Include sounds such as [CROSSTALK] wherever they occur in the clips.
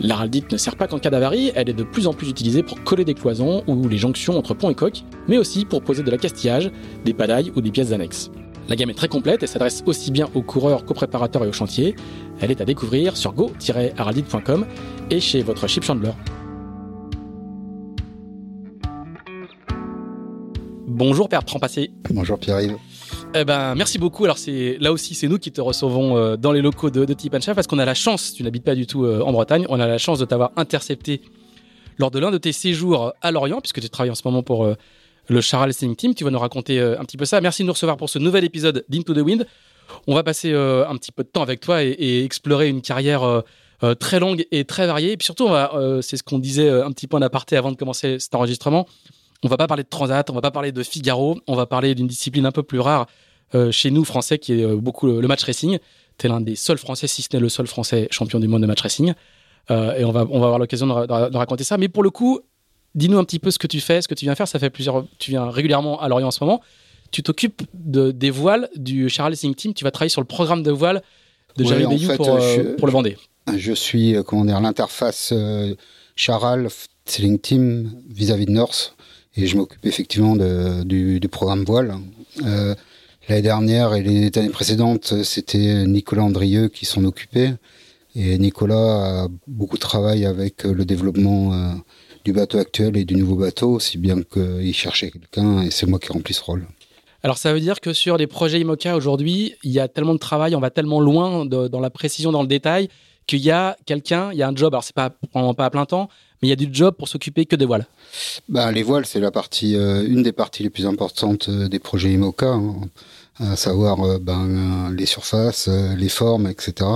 L'araldite ne sert pas qu'en cas d'avarie, elle est de plus en plus utilisée pour coller des cloisons ou les jonctions entre pont et coque, mais aussi pour poser de la castillage, des padailles ou des pièces annexes. La gamme est très complète et s'adresse aussi bien aux coureurs qu'aux préparateurs et aux chantiers. Elle est à découvrir sur go-araldite.com et chez votre chip chandler. Bonjour Père Passé. Bonjour Pierre-Yves. Eh ben, merci beaucoup. Alors, c'est là aussi, c'est nous qui te recevons euh, dans les locaux de, de parce qu'on a la chance, tu n'habites pas du tout euh, en Bretagne, on a la chance de t'avoir intercepté lors de l'un de tes séjours à Lorient, puisque tu travailles en ce moment pour euh, le Charal Sing Team. Tu vas nous raconter un petit peu ça. Merci de nous recevoir pour ce nouvel épisode d'Into the Wind. On va passer un petit peu de temps avec toi et, explorer une carrière très longue et très variée. Et puis surtout, c'est ce qu'on disait un petit peu en aparté avant de commencer cet enregistrement. On va pas parler de Transat, on va pas parler de Figaro, on va parler d'une discipline un peu plus rare euh, chez nous, français, qui est euh, beaucoup le, match racing. Tu es l'un des seuls français, si ce n'est le seul français champion du monde de match racing. Euh, et on va, on va avoir l'occasion de, raconter ça. Mais pour le coup, dis-nous un petit peu ce que tu fais, ce que tu viens faire. Ça fait plusieurs. Tu viens régulièrement à Lorient en ce moment. Tu t'occupes de, des voiles du Charal Racing Team. Tu vas travailler sur le programme de voiles de Jerry pour, pour, le Vendée. Je suis, comment dire, l'interface Charal Sailing Team vis-à-vis de North. Et je m'occupe effectivement du, programme voile. Euh, L'année dernière et les années précédentes, c'était Nicolas Andrieux qui s'en occupait. Et Nicolas a beaucoup travaillé avec le développement euh, du bateau actuel et du nouveau bateau, aussi bien qu'il cherchait quelqu'un et c'est moi qui remplis ce rôle. Alors ça veut dire que sur les projets IMOCA aujourd'hui, il y a tellement de travail, on va tellement loin dans la précision, dans le détail, qu'il y a quelqu'un, il y a un job, alors c'est pas, pas à plein temps, mais il y a du job pour s'occuper que des voiles. Ben, les voiles, c'est la partie, euh, une des parties les plus importantes euh, des projets IMOCA. Hein à savoir euh, ben, les surfaces, les formes, etc.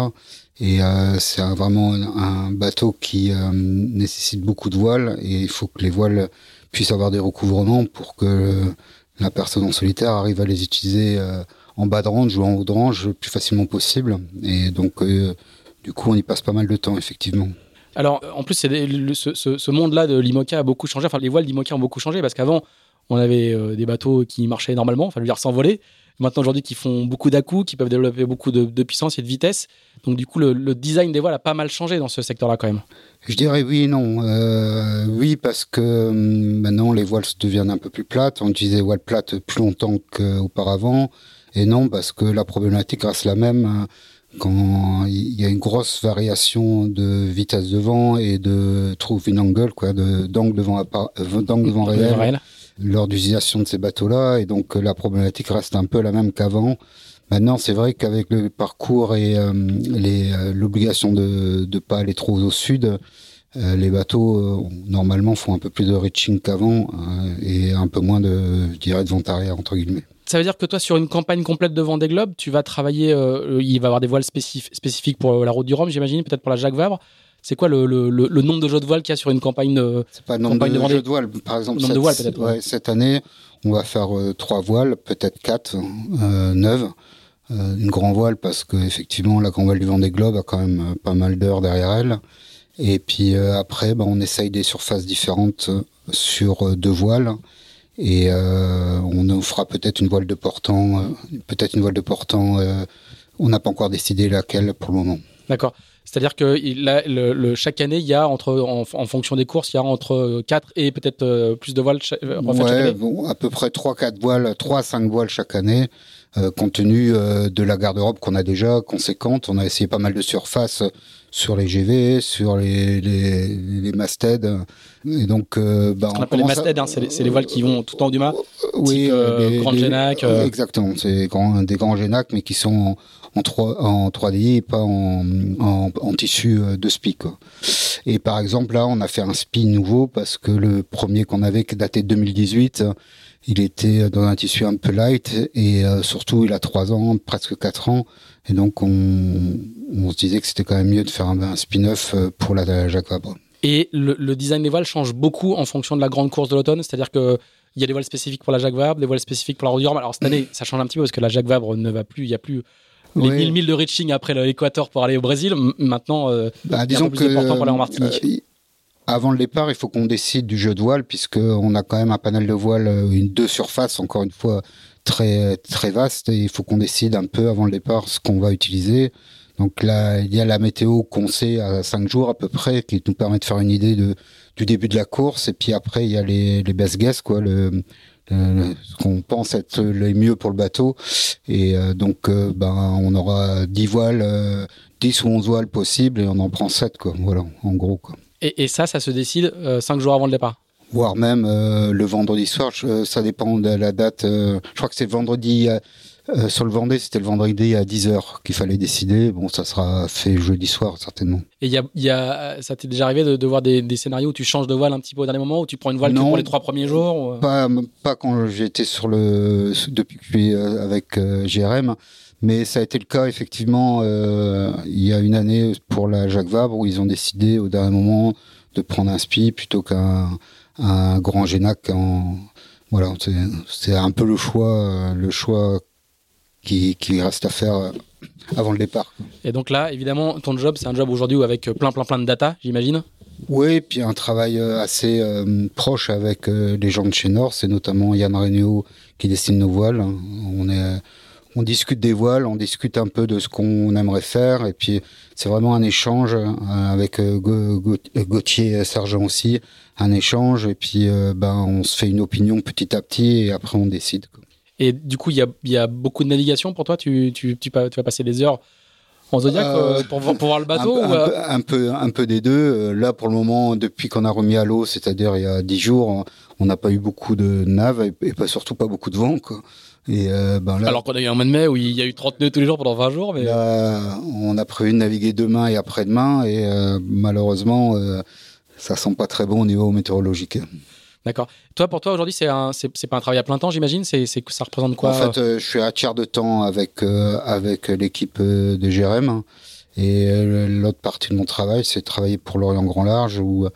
Et c'est vraiment un bateau qui nécessite beaucoup de voiles et il faut que les voiles puissent avoir des recouvrements pour que la personne en solitaire arrive à les utiliser en bas de range ou en haut de range le plus facilement possible. Et donc, du coup, on y passe pas mal de temps, effectivement. Alors, en plus, ce, monde-là de l'IMOCA a beaucoup changé. Enfin, les voiles d'IMOCA ont beaucoup changé parce qu'avant, on avait des bateaux qui marchaient normalement, enfin, dire sans voler maintenant aujourd'hui qui font beaucoup dà qui peuvent développer beaucoup de, puissance et de vitesse. Donc du coup, le, design des voiles a pas mal changé dans ce secteur-là quand même. Je dirais oui et non. Euh, oui, parce que hum, maintenant les voiles deviennent un peu plus plates. On utilisait voiles plates plus longtemps qu'auparavant. Et non, parce que la problématique reste la même. Quand il y a une grosse variation de vitesse de vent et de trouve angle, quoi, d'angle de, vent, euh, d'angle vent réel lors d'utilisation de ces bateaux-là. Et donc, euh, la problématique reste un peu la même qu'avant. Maintenant, c'est vrai qu'avec le parcours et euh, euh, l'obligation de pas aller trop au sud, les bateaux normalement font un peu plus de reaching qu'avant et un peu moins de, je dirais, de vent arrière entre guillemets. Ça veut dire que toi, sur une campagne complète de Vendée Globe, tu vas travailler. il va y avoir des voiles spécifiques pour la route du Rhum, j'imagine, peut-être pour la Jacques Vabre. C'est quoi le, nombre de jeux de voile qu'il y a sur une campagne de C'est pas le nombre de, jeux de voile. Par exemple, cette, cette année, on va faire euh, trois voiles, peut-être quatre, euh, neuves. Euh, une grande voile parce que effectivement, la grande voile du Vendée Globe a quand même pas mal d'heures derrière elle. Et puis après, bah, on essaye des surfaces différentes sur deux voiles. Et on fera peut-être une voile de portant, peut-être une voile de portant. on n'a pas encore décidé laquelle pour le moment. D'accord. C'est-à-dire que le, chaque année, il y a entre, en, fonction des courses, il y a entre 4 et peut-être euh, plus de voiles chaque, euh, ouais, Bon, à peu près 3-4 voiles, 3 5 voiles chaque année. compte tenu de la garde-robe qu'on a déjà conséquente. On a essayé pas mal de surfaces sur les GV, sur les, les, les mastheads. Et donc, euh, bah, on, appelle les mastheads, hein, c'est les, voiles qui vont tout en haut du mât. Oui, type, euh, grande génac. Euh. Exactement, c'est grand, des grands génacs, mais qui sont en, 3, en 3D et pas en, en, en tissu de spi. Quoi. Et par exemple, là, on a fait un spi nouveau parce que le premier qu'on avait, qui datait de 2018, il était dans un tissu un peu light et surtout, il a 3 ans, presque 4 ans. Et donc, on, on se disait que c'était quand même mieux de faire un, spin-off euh, pour la, Jacques Vabre. Et le, design des voiles change beaucoup en fonction de la grande course de l'automne, c'est-à-dire que il y a des voiles spécifiques pour la Jacques Vabre, des voiles spécifiques pour la Route Alors cette année, ça change un petit peu parce que la Jacques Vabre ne va plus, il n'y a plus les 1000 milles de reaching après l'équateur pour aller au Brésil. Maintenant, euh, bah, disons que important pour aller en Martinique. Euh, avant le départ, il faut qu'on décide du jeu de voile, puisqu'on a quand même un panel de voile, une deux surfaces, encore une fois, très, très vaste, et il faut qu'on décide un peu avant le départ ce qu'on va utiliser. Donc là, il y a la météo qu'on sait à 5 jours à peu près, qui nous permet de faire une idée de, du début de la course. Et puis après, il y a les, les best guess, quoi, le, ce qu'on pense être les mieux pour le bateau. Et euh, donc, euh, ben, on aura 10 voiles, euh, 10 ou 11 voiles possibles, et on en prend 7, quoi. Voilà, en gros, quoi. Et, et ça, ça se décide 5 euh, jours avant le départ voire même le vendredi soir. ça dépend de la date. je crois que c'est vendredi euh, sur le Vendée, c'était le vendredi à 10h qu'il fallait décider. Bon, ça sera fait jeudi soir, certainement. Et y a, y a, ça t'est déjà arrivé de, de voir des, des, scénarios où tu changes de voile un petit peu au dernier moment, où tu prends une voile pour les trois premiers jours euh pas, pas quand j'étais sur le. depuis que je suis euh, avec GRM. Mais ça a été le cas effectivement il y a une année pour la Jacques Vabre où ils ont décidé au dernier moment de prendre un SPI plutôt qu'un un grand Génac en voilà c'est un peu le choix le choix qui, qui reste à faire euh, avant le départ. Et donc là, évidemment, ton job, c'est un job aujourd'hui avec euh, plein, plein, plein de data, j'imagine? Oui, puis un travail euh, assez proche avec les gens de chez Nord, c'est notamment Yann Regnault qui dessine nos voiles. On est on discute des voiles, on discute un peu de ce qu'on aimerait faire, et puis c'est vraiment un échange avec Gauthier Sergent aussi, un échange, et puis ben on se fait une opinion petit à petit, et après on décide. Et du coup, il y a, y a, beaucoup de navigation pour toi? Tu, tu, tu, vas passer des heures en Zodiac euh, euh pour, pour, voir le bateau un, ou un, peu, un, peu, un, peu, des deux. Euh, là, pour le moment, depuis qu'on a remis à l'eau, c'est-à-dire il y a dix jours, on n'a pas eu beaucoup de naves et, pas, surtout pas beaucoup de vent. Quoi. Et euh, ben là, Alors qu'on a eu un mois de mai où il y a eu 30 nœuds tous les jours pendant 20 jours. Mais... Là, on a prévu de naviguer demain et après-demain et malheureusement, ça sent pas très bon au niveau météorologique. D'accord. Toi, pour toi, aujourd'hui, c'est c'est, pas un travail à plein temps, j'imagine? C'est, ça représente quoi? En fait, euh, je suis à tiers de temps avec euh, avec l'équipe euh, de GRM et l'autre partie de mon travail, c'est travailler pour l'Orient Grand Large où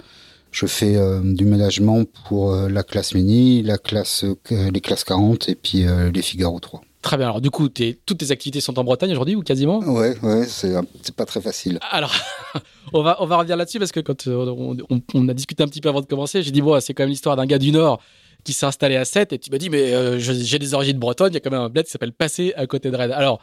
je fais du ménagement pour la classe mini, la classe, les classes 40 et puis les Figaro 3. Très bien. Alors, du coup, toutes tes activités sont en Bretagne aujourd'hui ou quasiment? Ouais, ouais, c'est, pas très facile. Alors, [LAUGHS] on, va, on va revenir là-dessus parce que quand euh, on, a discuté un petit peu avant de commencer, j'ai dit, bon, c'est quand même l'histoire d'un gars du Nord qui s'est installé à 7 et tu m'as dit, mais euh, j'ai des origines bretonnes, il y a quand même un bled qui s'appelle Passé à côté de Rennes. Alors,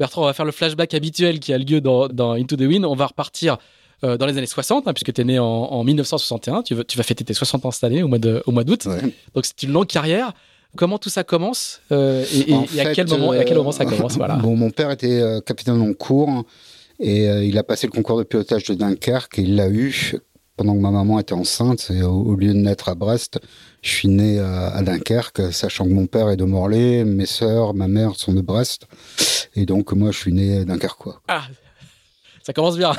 Bertrand, on va faire le flashback habituel qui a lieu dans, dans Into the Wind. On va repartir euh, dans les années 60, hein, puisque tu es né en, 1961. Tu, tu, vas fêter tes 60 ans cette année au mois d'août. Donc, c'est une longue carrière. Comment tout ça commence euh, et, à quel moment, et à quel moment ça euh, commence voilà. Bon, mon père était euh, capitaine en cours et il a passé le concours de pilotage de Dunkerque et il l'a eu pendant que ma maman était enceinte. Et au, lieu de naître à Brest, je suis né à, Dunkerque, sachant que mon père est de Morlaix, mes sœurs, ma mère sont de Brest. Et donc, moi, je suis né à Dunkerque. Ah, ça commence bien.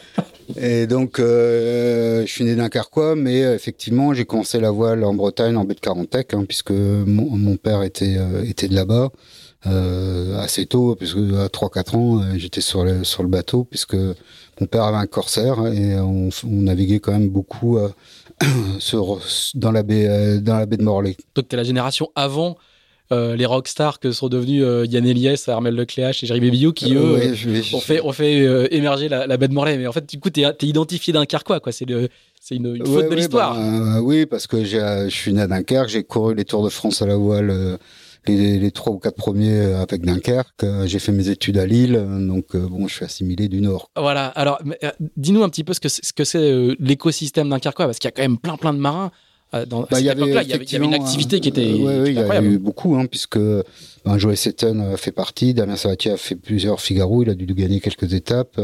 [LAUGHS] et donc, euh, je suis né d'un carquois, mais euh, effectivement, j'ai commencé la voile en Bretagne, en baie de Carantec, hein, puisque mon, père était, euh, était de là-bas. assez tôt, puisque à 3-4 ans, j'étais sur le, sur le bateau, puisque mon père avait un corsaire et on, naviguait quand même beaucoup [CLEARS THROAT] sur, dans, la baie, dans la baie de Morlaix. Donc, tu es la génération avant euh, les rockstars que sont devenus euh, Yann Eliès, Armel Lecléache et Jerry Bébillou qui, eux, ont fait, euh, émerger la, la baie de Morlaix. Mais en fait, du coup, tu es, identifié d'un quoi. C'est c'est une, une, faute de l'histoire. Bah, oui, parce que je suis né à Dunkerque, j'ai couru les Tours de France à la voile, les, trois ou quatre premiers avec Dunkerque. J'ai fait mes études à Lille, donc bon, je suis assimilé du Nord. Voilà. Alors, dis-nous un petit peu ce que c'est, ce que l'écosystème dunkerquois, parce qu'il y a quand même plein plein de marins. Dans, bah, il y avait, il y avait une activité qui était. oui, il y a eu beaucoup, hein, puisque ben, Joey Seton fait partie, Damien Sabatier a fait plusieurs Figaro, il a dû gagner quelques étapes.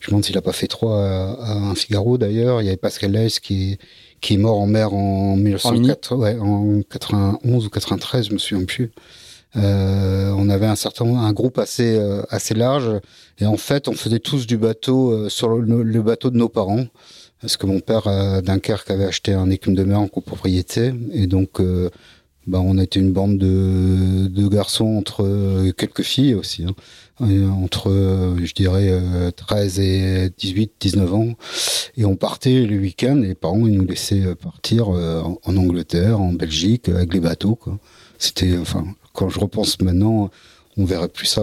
Je me demande s'il n'a pas fait trois à, un Figaro d'ailleurs. Il y avait Pascal Leis qui, qui est mort en mer en 1904, ouais, en 91 ou 93, je me souviens plus. Euh, on avait un certain un groupe assez euh, assez large et en fait on faisait tous du bateau euh, sur le, bateau de nos parents parce que mon père à Dunkerque avait acheté un écume de mer en copropriété. Et donc euh, bah, on était une bande de, garçons entre quelques filles aussi hein, entre je dirais 13 et 18 19 ans. Et on partait le week-end les parents ils nous laissaient partir en, en Angleterre en Belgique avec les bateaux c'était enfin quand je repense maintenant, on verrait plus ça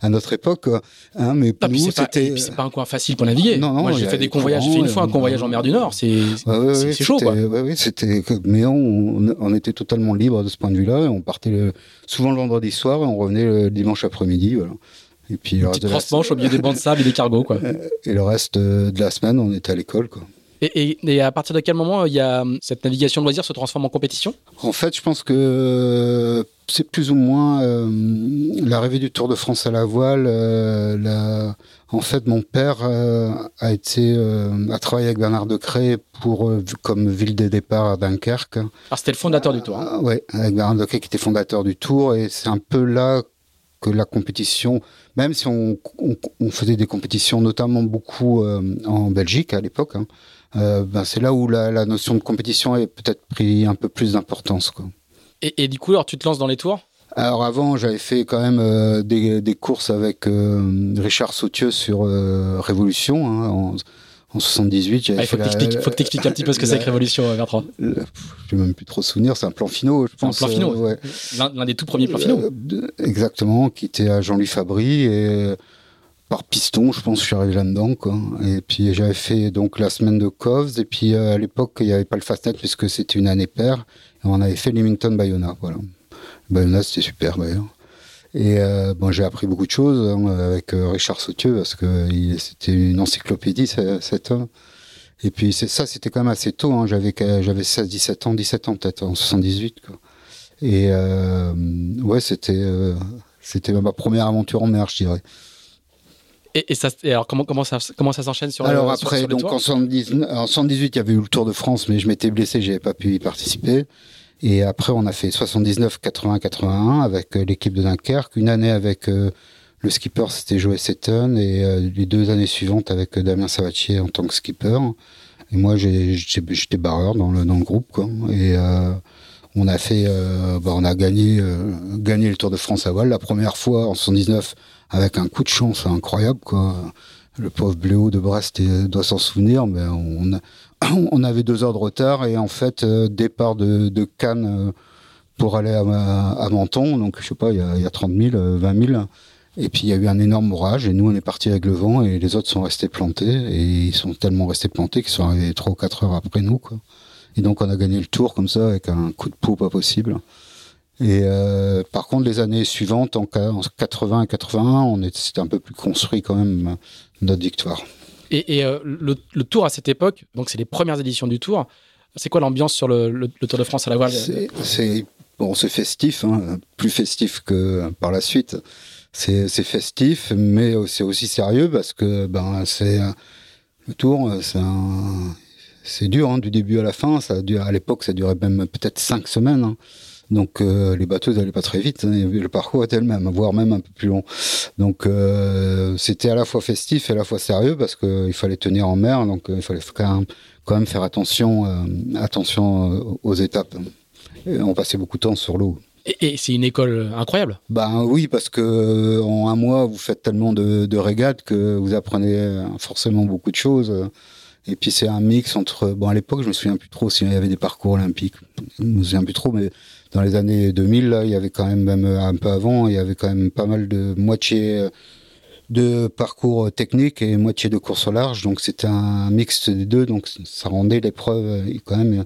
à, notre époque. Hein, mais pour nous, c'était. C'est pas un coin facile pour naviguer. Non, non, Moi, j'ai fait des convoyages. J'ai fait une fois un convoyage en mer du Nord. C'est ouais, chaud, quoi. oui, c'était. Mais on, on, était totalement libre de ce point de vue-là. On partait souvent le vendredi soir et on revenait le dimanche après-midi. Voilà. Et puis de au milieu des bancs de sable et des cargos, quoi. [LAUGHS] Et le reste de la semaine, on était à l'école, quoi. Et, à partir de quel moment il y a cette navigation de loisirs se transforme en compétition? En fait, je pense que c'est plus ou moins euh, l'arrivée du Tour de France à la voile. Euh, en fait, mon père euh, a été a travaillé avec Bernard Decré pour comme ville de départ à Dunkerque. Alors c'était le fondateur du Tour. Hein? oui, avec Bernard Decré qui était fondateur du Tour, et c'est un peu là que la compétition, même si on, faisait des compétitions, notamment beaucoup en Belgique à l'époque. Hein, ben c'est là où la, la, notion de compétition est peut-être pris un peu plus d'importance. Et, du coup, alors tu te lances dans les tours? Alors avant, j'avais fait quand même euh, des, des, courses avec euh, Richard Sautieux sur euh, Révolution hein, en, en, 78. Il faut, que faut que t'expliques un petit peu ce que c'est que Révolution, Bertrand. Je n'ai même plus trop souvenir. C'est un plan finaux, je pense. Un plan finaux. Ouais. L'un des tout premiers plans finaux. exactement, qui était à Jean-Louis Fabry et par piston, je pense, je suis arrivé là-dedans, quoi. Et puis j'avais fait donc la semaine de Covs, et puis à l'époque il n'y avait pas le Fastnet puisque c'était une année paire on avait fait Leamington Bayona, voilà. Bayona, c'était super d'ailleurs. Et euh, bon, j'ai appris beaucoup de choses hein, avec euh, Richard Sautieux parce que c'était une encyclopédie cet homme. Et puis ça, c'était quand même assez tôt. Hein, j'avais j'avais 16, 17 ans, 17 ans peut-être en 78. Quoi. Et euh, ouais, c'était c'était ma première aventure en mer, je dirais. Et, ça, alors comment, comment ça, comment ça s'enchaîne sur Alors après, donc en, 78, en 78, il y avait eu le Tour de France, mais je m'étais blessé, j'avais pas pu y participer. Et après, on a fait 79, 80, 81 avec euh, l'équipe de Dunkerque, une année avec euh, le skipper, c'était Joey Seton, et euh, les deux années suivantes avec Damien Savatier en tant que skipper. Et moi, j'étais barreur dans le, dans le groupe, quoi. Et on a fait, bah, on a gagné, gagné le Tour de France à voile la première fois en 79 avec un coup de chance incroyable, quoi. Le pauvre Bléau de Brest doit s'en souvenir, mais on, [CLEARS THROAT] on avait deux heures de retard et en fait, euh, départ de, Cannes euh, pour aller à, Menton, donc je sais pas, il y a, 30 000, 20 000. Et puis il y a eu un énorme orage et nous on est parti avec le vent et les autres sont restés plantés et ils sont tellement restés plantés qu'ils sont arrivés trois ou quatre heures après nous quoi. Et donc on a gagné le tour comme ça avec un coup de peau pas possible. Et euh, par contre, les années suivantes, en, 80 et 81, on c'était un peu plus construit quand même notre victoire. Et, euh, le, Tour à cette époque, donc c'est les premières éditions du Tour. C'est quoi l'ambiance sur le, Tour de France à la voile C'est bon, festif, hein, plus festif que par la suite. C'est festif, mais c'est aussi sérieux parce que ben c'est le Tour, c'est dur hein, du début à la fin. Ça à l'époque, ça durait même peut-être cinq semaines. Hein. Donc euh, les bateaux n'allaient pas très vite, hein, le parcours était le même, voire même un peu plus long. Donc euh, c'était à la fois festif et à la fois sérieux parce qu'il fallait tenir en mer, donc euh, il fallait quand même, quand même faire attention, attention aux étapes. on passait beaucoup de temps sur l'eau. Et, c'est une école incroyable. Ben oui, parce que en un mois vous faites tellement de, de régates que vous apprenez forcément beaucoup de choses. Et puis c'est un mix entre bon à l'époque je me souviens plus trop s'il y avait des parcours olympiques, je me souviens plus trop, mais dans les années 2000, là, il y avait quand même, même un peu avant, il y avait quand même pas mal de moitié euh, de parcours technique et moitié de course au large. Donc c'était un mix des deux, donc ça rendait l'épreuve euh, quand même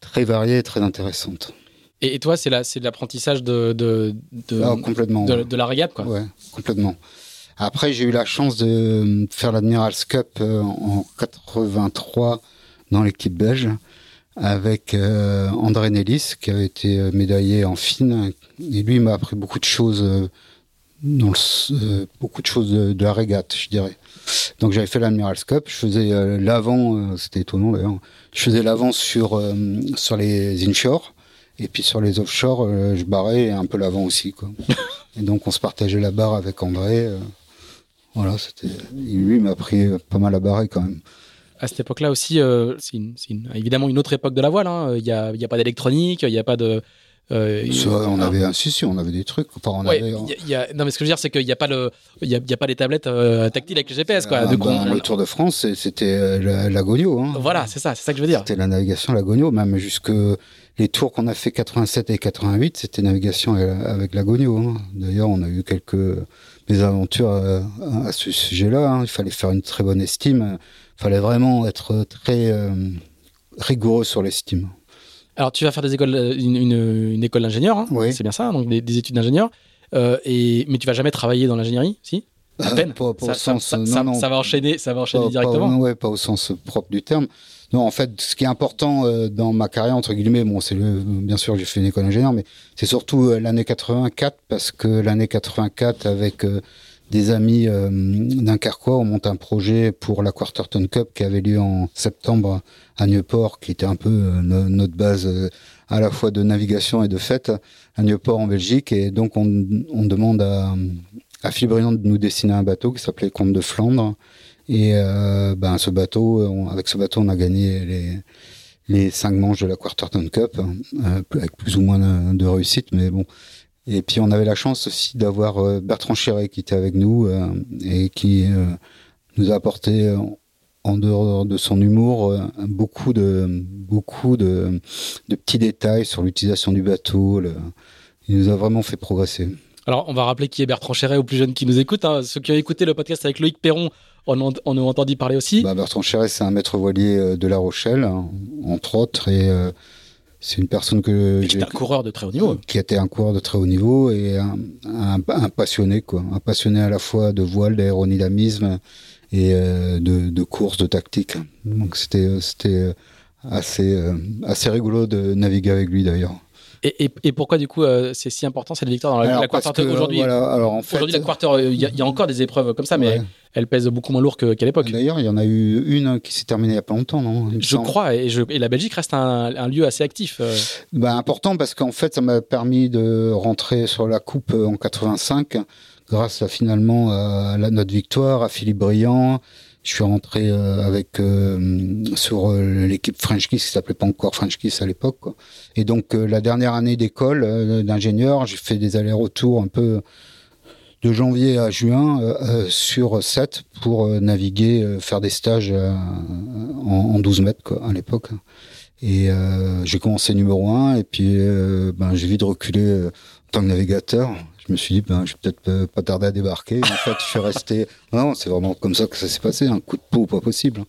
très variée et très intéressante. Et, toi, c'est c'est l'apprentissage de de, de, ah, complètement, de, la régate, quoi. Ouais, complètement. Après, j'ai eu la chance de faire l'Admiral's Cup euh, en 83 dans l'équipe belge avec André Nellis, qui avait été médaillé en fine. Et lui m'a appris beaucoup de choses, dans beaucoup de choses de, la régate, je dirais. Donc j'avais fait l'Admiral's Cup, je faisais l'avant, c'était étonnant d'ailleurs, je faisais l'avant sur, sur les inshore et puis sur les offshore, euh, je barrais un peu l'avant aussi. Quoi. et donc on se partageait la barre avec André. Euh, voilà, c'était. Lui m'a pris pas mal à barrer quand même. À cette époque-là aussi, euh, c'est évidemment une autre époque de la voile. Hein. Il n'y a, a, pas d'électronique, il n'y a pas de. Euh, on avait un si, si, on avait des trucs. Enfin, on avait, y a, non, mais ce que je veux dire, c'est qu'il n'y a pas le, il y a, y a, pas les tablettes tactiles avec le GPS, quoi. Ah, ben, le Tour de France, c'était la, la Gonio. Hein. Voilà, c'est ça, c'est ça que je veux dire. C'était la navigation la Gonio, même jusque les tours qu'on a fait 87 et 88, c'était navigation avec l'agonio. Hein. D'ailleurs, on a eu quelques mésaventures à, à ce sujet-là. Hein. Il fallait faire une très bonne estime. Il fallait vraiment être très euh, rigoureux sur l'estime. Alors, tu vas faire des écoles, une, une, école d'ingénieur, hein. oui. c'est bien ça, donc des, études d'ingénieur. Euh, et mais tu vas jamais travailler dans l'ingénierie, si? À peine. pas, ça, au sens, ça, non, non, ça, va enchaîner, ça va enchaîner directement. Ouais, pas au sens propre du terme. Non, en fait, ce qui est important euh, dans ma carrière, entre guillemets, bon, c'est bien sûr, j'ai fait une école d'ingénieur, mais c'est surtout euh, l'année 84, parce que l'année 84, avec euh, des amis d'un Carquois, on monte un projet pour la Quarterton Cup qui avait lieu en septembre à Nieuport, qui était un peu notre base à la fois de navigation et de fête à Nieuport en Belgique. Et donc, on, on demande à, à de nous dessiner un bateau qui s'appelait Comte de Flandre et euh, ben, ce bateau, avec ce bateau, on a gagné les, les cinq manches de la Quarterton Cup, euh, avec plus ou moins de, de, réussite, mais bon. Et puis on avait la chance aussi d'avoir euh, Bertrand Chiré qui était avec nous euh, et qui euh, nous a apporté en dehors de son humour beaucoup de beaucoup de, de petits détails sur l'utilisation du bateau. Le, il nous a vraiment fait progresser. Alors, on va rappeler qui est Bertrand Chéret aux plus jeunes qui nous écoutent. Hein. Ceux qui ont écouté le podcast avec Loïc Perron on, en, on a entendu parler aussi. Bah, Bertrand Chéret, c'est un maître voilier de La Rochelle, hein, entre autres, et euh, c'est une personne que. Qui était un coureur de très haut niveau. Qui était un coureur de très haut niveau et un, un, un passionné, quoi. Un passionné à la fois de voile, d'aérodynamisme et euh, de, de course, de tactique. Donc c'était c'était assez assez rigolo de naviguer avec lui d'ailleurs. Et, et, et, pourquoi du coup euh, c'est si important cette victoire dans la, la quarter aujourd'hui voilà, alors Aujourd'hui la quarter, il y, y, a encore des épreuves comme ça, mais ouais. elles pèsent beaucoup moins lourd qu'à l'époque. D'ailleurs, il y en a eu une qui s'est terminée il y a pas longtemps, non Je crois, et, je, et, la Belgique reste un, un lieu assez actif. Euh. Ben, important parce qu'en fait, ça m'a permis de rentrer sur la coupe en 85 grâce à finalement à la, notre victoire, à Philippe Briand, je suis rentré euh, avec euh, sur euh, l'équipe French Kiss qui s'appelait pas encore French Kiss à l'époque. Et donc la dernière année d'école d'ingénieur, j'ai fait des allers-retours un peu de janvier à juin euh, sur 7 pour euh, naviguer, faire des stages en, en, 12 mètres quoi, à l'époque. Et j'ai commencé numéro 1 et puis ben, j'ai vite reculé en tant que navigateur je me suis dit, ben, je vais peut-être pas tarder à débarquer. En fait, je suis resté. [LAUGHS] Non, c'est vraiment comme ça que ça s'est passé. Un coup de peau, pas possible.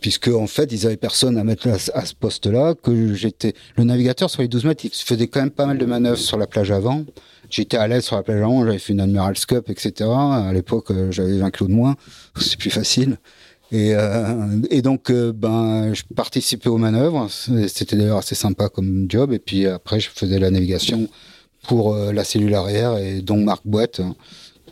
Puisque, en fait, ils avaient personne à mettre à, à ce poste-là, que j'étais, le navigateur sur les 12 mètres, il faisait quand même pas mal de manœuvres sur la plage avant. J'étais à l'aise sur la plage avant, j'avais fait une Admiral's Cup, etc. À l'époque, euh, j'avais 20 kilos de moins. [LAUGHS] C'est plus facile. Et, euh, et donc, euh, ben, je participais aux manœuvres. C'était d'ailleurs assez sympa comme job. Et puis après, je faisais la navigation pour euh, la cellule arrière et donc Marc Boite hein,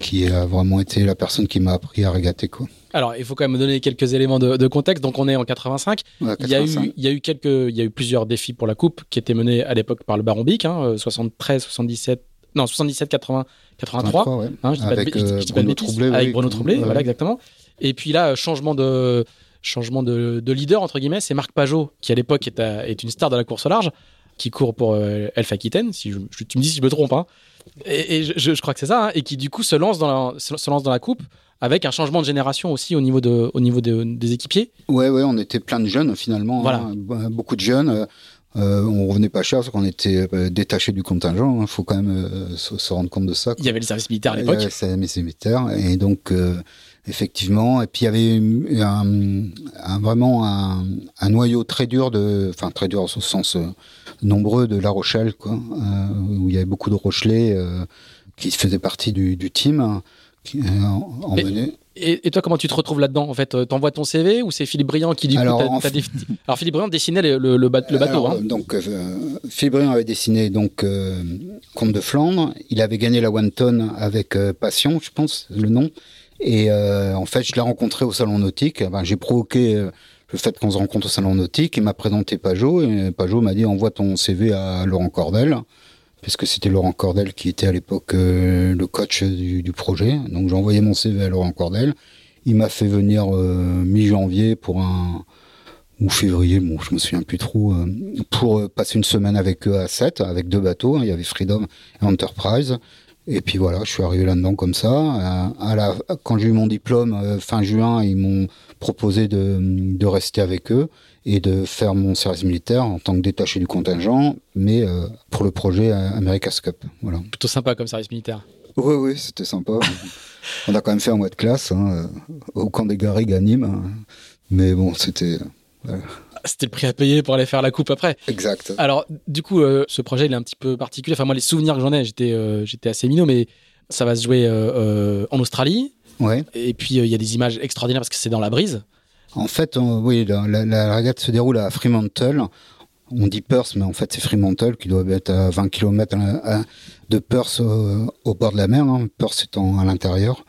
qui a vraiment été la personne qui m'a appris à régater quoi. Alors, il faut quand même donner quelques éléments de, de contexte. Donc, on est en 85. Ouais, 85. Il, y a eu, il y a eu quelques, il y a eu plusieurs défis pour la coupe qui étaient menés à l'époque par le Baron Bic, hein, 73, 77, non 77, 80, 83. 83 ouais. hein, je avec pas de, euh, je Bruno Troublé, avec oui, Bruno Troublé, ouais. voilà exactement. Et puis là, changement de changement de, de leader entre guillemets, c'est Marc Pajot qui à l'époque est, est, une star de la course au large, qui court pour euh, Elf Aquitaine. Si je, je, tu me dis si je me trompe, hein. Et, et je, je, crois que c'est ça, hein, et qui du coup se lance dans la, se, se lance dans la coupe avec un changement de génération aussi au niveau, de, au niveau de, des équipiers. Ouais, ouais, on était plein de jeunes finalement, voilà. hein, beaucoup de jeunes. Euh, on revenait pas cher parce qu'on était euh, détaché du contingent. Il hein, faut quand même euh, se, se, rendre compte de ça. Quoi. Il y avait le service militaire à l'époque. Il y avait le service militaire et donc euh, effectivement. Et puis il y avait un, un, vraiment un, un, noyau très dur de, enfin très dur au sens euh, nombreux de La Rochelle, quoi, euh, où il y avait beaucoup de Rochelais euh, qui faisaient partie du, du team qui emmené. Et, toi, comment tu te retrouves là-dedans En fait, t'envoies ton CV ou c'est Philippe Briand qui dit alors, [LAUGHS] alors Philippe Briand dessinait le, le, bateau. hein. Donc, Philippe Briand avait dessiné donc Comte de Flandre. Il avait gagné la One Ton avec Passion, je pense, le nom. Et en fait, je l'ai rencontré au salon nautique. J'ai provoqué le fait qu'on se rencontre au salon nautique. Il m'a présenté Pajot et Pajot m'a dit envoie ton CV à Laurent Cordel, puisque c'était Laurent Cordel qui était à l'époque euh, le coach du, projet. Donc j'ai envoyé mon CV à Laurent Cordel. Il m'a fait venir euh, mi-janvier pour un ou février, bon, je me souviens plus trop, euh, pour passer une semaine avec eux à 7, avec deux bateaux. Il y avait Freedom et Enterprise. Et puis voilà, je suis arrivé là-dedans comme ça. à la, quand j'ai eu mon diplôme fin juin, ils m'ont proposé de, de, rester avec eux et de faire mon service militaire en tant que détaché du contingent, mais euh, pour le projet America's Cup. Voilà. Plutôt sympa comme service militaire. Oui, oui, c'était sympa. On a quand même fait un mois de classe hein, au camp des Garrigues à Nîmes. Hein. Mais bon, c'était. Euh, c'était le prix à payer pour aller faire la coupe après. Exact. Alors, du coup, euh, ce projet, il est un petit peu particulier. Enfin, moi, les souvenirs que j'en ai, j'étais j'étais assez minot, mais ça va se jouer en Australie. Ouais. Et puis, il y a des images extraordinaires parce que c'est dans la brise. En fait, oui, la, la, régate se déroule à Fremantle. On dit Perth, mais en fait c'est Fremantle qui doit être à 20 km de Perth au, bord de la mer, hein, Perth étant à l'intérieur.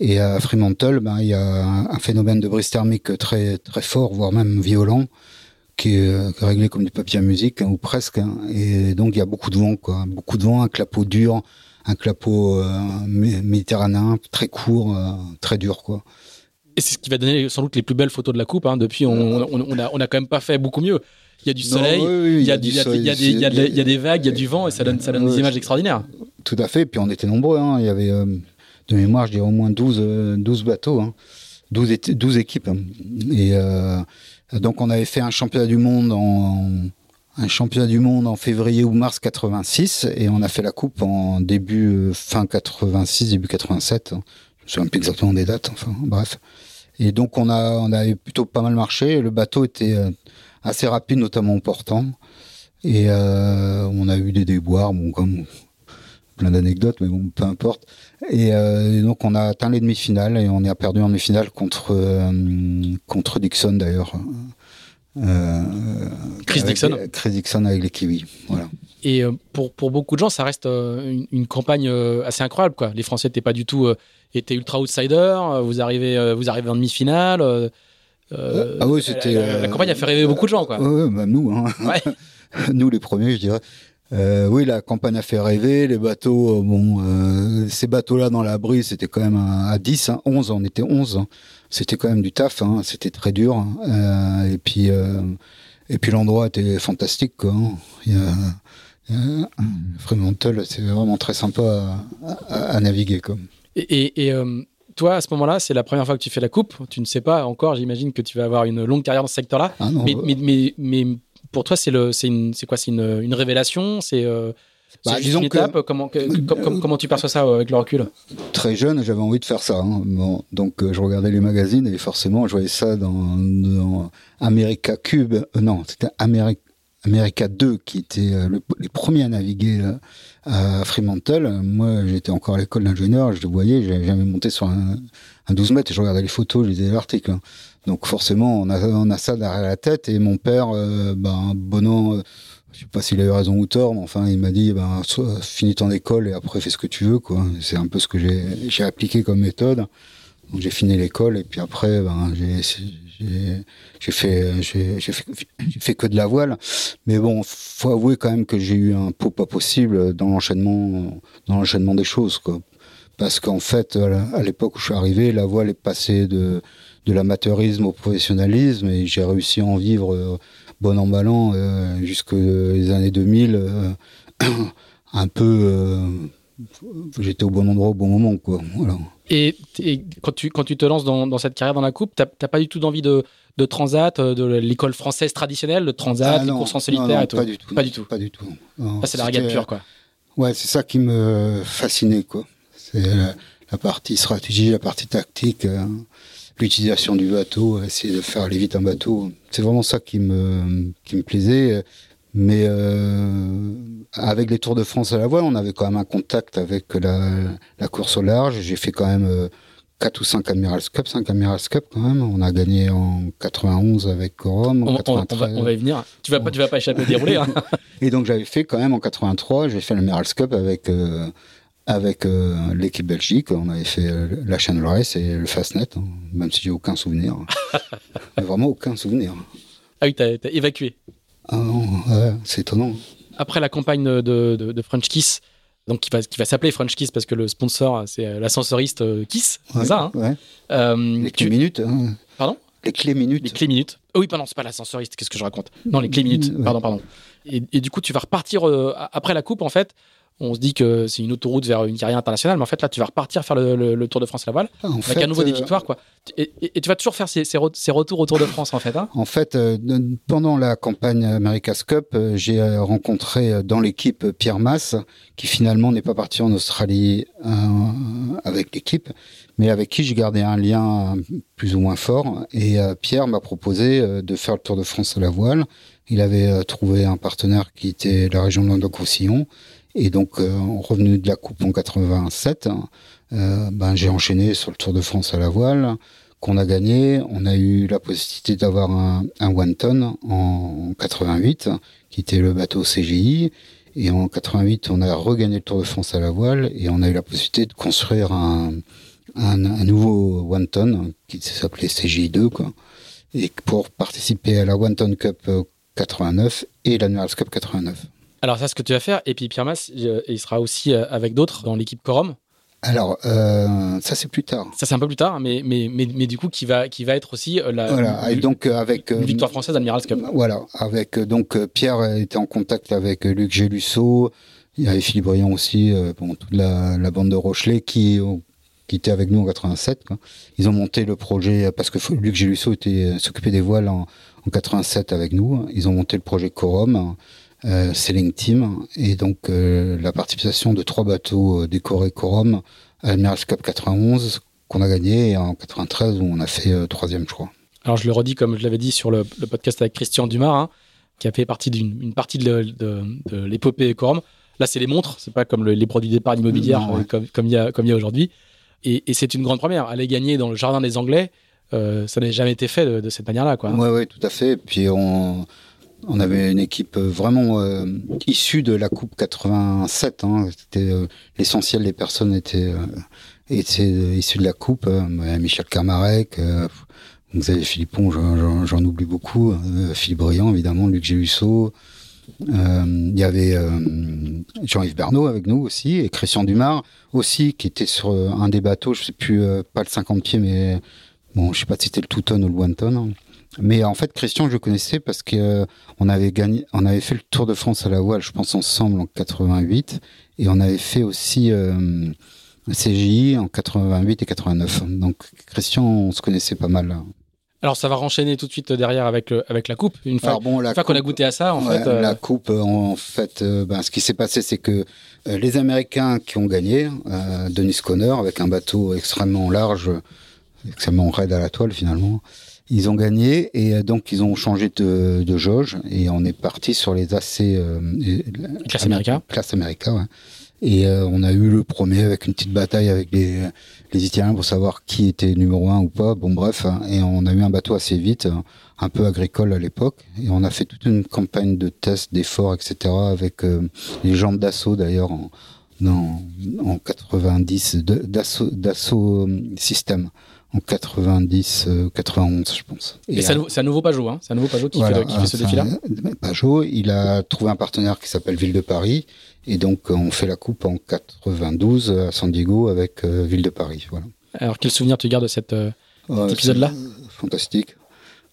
Et à Fremantle, ben, il y a un phénomène de brise thermique très très fort, voire même violent, qui est euh, réglé comme du papier à musique, hein, ou presque. Hein. Et donc il y a beaucoup de vent, quoi. Beaucoup de vent, un clapot dur, un clapot euh, méditerranéen très court, euh, très dur, quoi. Et c'est ce qui va donner sans doute les plus belles photos de la coupe. Hein. Depuis, on, on, a, on a quand même pas fait beaucoup mieux. Il y a du soleil, il, y a des vagues, il y a du vent et ça donne, ça donne des images extraordinaires. Tout à fait. Puis on était nombreux. Hein. Il y avait, euh, de mémoire, je dirais au moins 12, 12 euh, bateaux, hein. 12, 12, équipes. Et euh, donc on avait fait un championnat du monde en, février ou mars 86 et on a fait la coupe en début fin 86 début 87 je me souviens plus exactement des dates enfin bref et donc on a plutôt pas mal marché. Le bateau était euh, assez rapide, notamment en portant. Et euh, on a eu des déboires, bon comme plein d'anecdotes, mais bon peu importe. Et, euh, donc on a atteint les demi-finales et on a perdu en demi-finale contre contre Dixon d'ailleurs. Chris Dixon. Chris Dixon avec les Kiwis, voilà. Et pour, pour beaucoup de gens, ça reste une, une campagne assez incroyable. Quoi. Les Français n'étaient pas du tout était ultra outsider. Euh, vous arrivez, euh, vous arrivez en demi-finale. Euh, ah oui, c'était. La, campagne a fait rêver beaucoup de gens, quoi. Même nous. Hein. [LAUGHS] nous, les premiers, je dirais. Oui, la campagne a fait rêver. Les bateaux, bon, ces bateaux-là dans la brise, c'était quand même à, 10, 11, hein, on était 11. Hein. C'était quand même du taf, c'était très dur. et puis, et puis l'endroit était fantastique, quoi. Il y a, Fremantle, c'est vraiment très sympa à, à naviguer, quoi. Et, euh, toi, à ce moment-là, c'est la première fois que tu fais la coupe? Tu ne sais pas encore, j'imagine que tu vas avoir une longue carrière dans ce secteur-là. Ah mais, mais, pour toi, c'est quoi C'est une, révélation C'est euh, bah, une étape comment, comment tu perçois ça euh, avec le recul? Très jeune, j'avais envie de faire ça. Hein. donc, je regardais les magazines et forcément, je voyais ça dans, dans America Cube. non, c'était America America 2 qui était les premiers à naviguer à Fremantle, moi j'étais encore à l'école d'ingénieur, je le voyais, j'avais jamais monté sur un, 12 mètres, et je regardais les photos, je lisais l'article. Hein. Donc forcément, on a, on a ça derrière la tête, et mon père, euh, ben, bon euh, je sais pas s'il a eu raison ou tort, mais enfin, il m'a dit, ben, finis ton école et après fais ce que tu veux, quoi. C'est un peu ce que j'ai appliqué comme méthode. Donc j'ai fini l'école et puis après, ben, j'ai fait, j'ai fait, fait que de la voile. Mais bon, faut avouer quand même que j'ai eu un pot pas possible dans l'enchaînement, dans l'enchaînement des choses, quoi. Parce qu'en fait, à l'époque où je suis arrivé, la voile est passée de, de l'amateurisme au professionnalisme et j'ai réussi à en vivre euh, bon an mal an euh, jusque les années 2000, euh, [CLEARS THROAT] un peu, j'étais au bon endroit au bon moment, quoi. Voilà. Et, quand, tu, quand tu te lances dans, dans cette carrière dans la coupe, tu n'as pas du tout d'envie de, de transat, de l'école française traditionnelle, de transat, ah les courses en solitaire et tout Pas du tout. Pas du tout. Pas du tout. c'est la regate pure, quoi. Ouais, c'est ça qui me fascinait, quoi. C'est la, partie stratégie, la partie tactique, l'utilisation du bateau, essayer de faire aller vite un bateau. C'est vraiment ça qui me, qui me plaisait. Mais euh, avec les Tours de France à la voile, on avait quand même un contact avec la, la course au large. J'ai fait quand même euh, 4 ou 5 Admirals Cup, 5 Admirals Cup quand même. On a gagné en 91 avec Corum, On, on- on 93. va, on va y venir. Tu vas pas, tu vas pas échapper au déroulé. Hein. [LAUGHS] Et donc j'avais fait quand même en 83, j'ai fait l'Admirals Cup avec euh, avec euh, l'équipe Belgique. On avait fait euh, la Channel Race et le Fastnet, hein, même si j'ai aucun souvenir. [LAUGHS] Mais vraiment aucun souvenir. Ah oui, t'as évacué. Ah non, ouais, c'est étonnant. Après la campagne de, de, de French Kiss, donc qui va, qui va s'appeler French Kiss parce que le sponsor, c'est euh, l'ascensoriste Kiss, Ouais, c'est ça hein ouais. Euh, Les clés tu- minutes. hein. Pardon? Les clés minutes. Les clés minutes. Oh oui, pardon, c'est pas l'ascensoriste, qu'est-ce que je raconte? Non, les clés minutes, pardon, pardon. Et, et du coup, tu vas repartir euh, après la coupe, en fait. On se dit que c'est une autoroute vers une carrière internationale, mais en fait, là, tu vas repartir faire le, le- le Tour de France à la voile, En avec à nouveau des euh, victoires, quoi. Et, et- et tu vas toujours faire ces, ces re- ces retours au Tour de France, en fait. Hein En fait, euh, pendant la campagne America's Cup, euh, j'ai rencontré dans l'équipe Pierre Masse, qui finalement n'est pas parti en Australie avec l'équipe, mais avec qui j'ai gardé un lien plus ou moins fort. Et Pierre m'a proposé de faire le Tour de France à la voile. Il avait trouvé un partenaire qui était la région de Languedoc-Roussillon. Et donc, euh, revenu de la Coupe en 87, euh, ben, j'ai enchaîné sur le Tour de France à la voile qu'on a gagné. On a eu la possibilité d'avoir un, un one ton en 88, qui était le bateau CGI. Et en 88, on a regagné le Tour de France à la voile et on a eu la possibilité de construire un, un, un nouveau one ton qui s'appelait CGI2, quoi. Et pour participer à la One Ton Cup euh, 89 et l'Admirals Cup 89. Alors, ça, ce que tu vas faire. Et puis, Pierre Mas, euh, il sera aussi euh, avec d'autres dans l'équipe Corum. Alors, euh, ça c'est plus tard. Ça, c'est un peu plus tard, mais, mais, mais, mais du coup, qui va, qui va être aussi euh, la Voilà. Et donc euh, avec euh, victoire française d'Admirals Cup. Voilà, avec euh, donc euh, Pierre était en contact avec euh, Luc Gélusso, il y avait Philippe Briand aussi, euh, bon, toute la, la bande de Rochelet qui, euh, qui était avec nous en 87. Quoi. Ils ont monté le projet, euh, parce que Luc Gélusso était euh, s'occupait des voiles en, en 87 avec nous, ils ont monté le projet Corum, euh, Sailing Team, et donc euh, la participation de trois bateaux euh, décorés Corum à l'Admirals Cup 91 qu'on a gagné en 93 où on a fait euh, troisième, je crois. Alors, je le redis, comme je l'avais dit sur le, le podcast avec Christian Dumas, hein, qui a fait partie d'une une partie de, le- de, de l'épopée Corum. Là, c'est les montres, c'est pas comme le- les produits d'épargne immobilière ouais. comme, il y a, comme y a aujourd'hui. Et, et c'est une grande première. Aller gagner dans le jardin des Anglais, euh, ça n'a jamais été fait de, de cette manière-là. Ouais, ouais, tout à fait. Puis on, on avait une équipe vraiment euh, issue de la Coupe 87. Hein. Euh, l'essentiel des personnes étaient, euh, étaient euh, issues de la Coupe. Euh, Michel Carmarek, euh, Xavier Philippon, j'en- oublie beaucoup. Euh, Philippe Briand, évidemment, Luc Gélusso. Euh, Il y avait euh, Jean-Yves Bernot avec nous aussi et Christian Dumar aussi qui était sur euh, un des bateaux. Je sais plus, euh, pas le 50 pieds, mais bon, je sais pas si c'était le Touton ou le One Ton. Mais en fait, Christian, je le connaissais parce que euh, on avait gagné, on avait fait le Tour de France à la voile, je pense ensemble en 88, et on avait fait aussi euh, CGI en 88 et 89. Donc Christian, on se connaissait pas mal. Alors, ça va renchaîner tout de suite derrière avec, le- avec la coupe. Une fois, bon, qu'on a goûté à ça, en Ouais, fait. euh, La coupe, euh, en fait, euh, ben, ce qui s'est passé, c'est que euh, les Américains qui ont gagné, euh, Denis Conner, avec un bateau extrêmement large, extrêmement raide à la toile finalement, ils ont gagné et euh, donc ils ont changé de, de jauge et on est parti sur les AC euh, Classe America. Classe America, ouais. Et euh, on a eu le premier avec une petite bataille avec les, les Italiens pour savoir qui était numéro un ou pas. Bon bref, hein, et on a eu un bateau assez vite, euh, un peu agricole à l'époque, et on a fait toute une campagne de tests, d'efforts, etc. avec euh, les jambes d'assaut d'ailleurs en, dans- en 90 de- d'assaut d'assaut euh, système en 90 euh, 91 je pense. Et c'est un nouveau- c'est un nouveau Pajot, hein. C'est un nouveau Pajot qui Voilà, fait, qui fait ce défi-là. euh, Pajot, il a trouvé un partenaire qui s'appelle Ville de Paris. Et donc, euh, on fait la coupe en 92 à San Diego avec euh, Ville de Paris. Voilà. Alors, quel souvenir tu gardes de cette, euh, Ouais, épisode-là? Fantastique.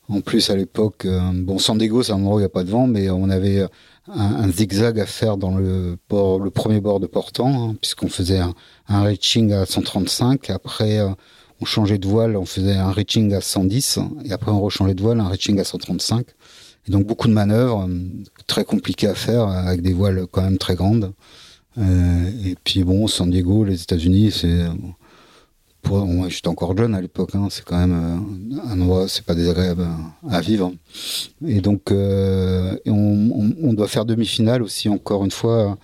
En plus, à l'époque, euh, bon, San Diego, c'est un endroit où il n'y a pas de vent, mais on avait euh, un, un zigzag à faire dans le port, le premier bord de Portant, hein, puisqu'on faisait un, un reaching à 135. Après, euh, on changeait de voile, on faisait un reaching à 110, et après, on rechangeait de voile, un reaching à 135. Et donc, beaucoup de manœuvres, euh, très compliquées à faire, euh, avec des voiles quand même très grandes. Euh, et puis, bon, San Diego, les États-Unis, c'est moi, j'étais encore jeune à l'époque. Hein, c'est quand même un endroit, c'est pas désagréable à, vivre. Et donc, on, on, doit faire demi-finale aussi encore une fois.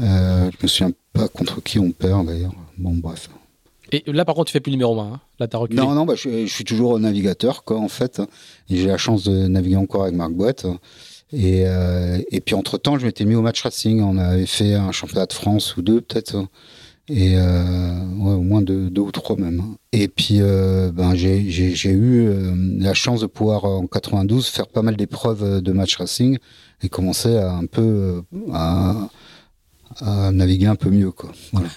Euh, je me souviens pas contre qui on perd d'ailleurs. Bon, bref. Là, par contre, tu fais plus numéro 1. Hein là, as reculé. Non, non, bah, je, suis toujours navigateur, quoi, en fait. J'ai la chance de naviguer encore avec Marc Boîte. Et, euh, et puis, entre-temps, je m'étais mis au match racing. On avait fait un championnat de France ou deux, peut-être et euh, au moins deux, ou trois même. Et puis euh, ben j'ai eu la chance de pouvoir en 92 faire pas mal d'épreuves de match racing et commencer à un peu à naviguer un peu mieux quoi. Voilà.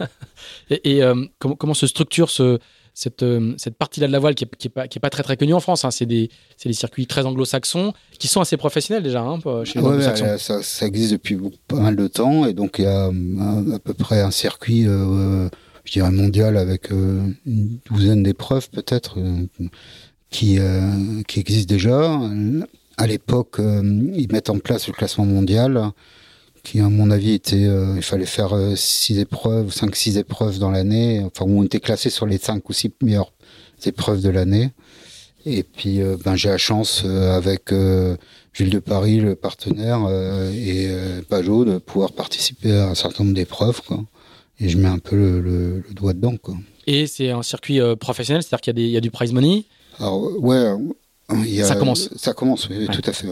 [LAUGHS] et, et comment, comment se structure ce cette, euh, cette partie-là de la voile qui n'est qui est pas très très connue en France. Hein. C'est des, des, circuits très anglo-saxons qui sont assez professionnels déjà hein, chez les ça, ça, existe depuis pas mal de temps et donc il y a euh, à, peu près un circuit, euh, je dirais mondial avec une douzaine d'épreuves peut-être qui, qui existent déjà. À l'époque, ils mettent en place le classement mondial qui à mon avis était euh, il fallait faire euh, six épreuves cinq six épreuves dans l'année. Enfin où on était classé sur les cinq ou six meilleures épreuves de l'année. Et puis euh, ben j'ai la chance avec Gilles de Paris le partenaire et Pajot de pouvoir participer à un certain nombre d'épreuves quoi. Et je mets un peu le, le, doigt dedans quoi. Et c'est un circuit professionnel c'est-à-dire qu'il y a des il y a du prize money? Alors ouais il y a, ça commence. Ça commence oui, tout à fait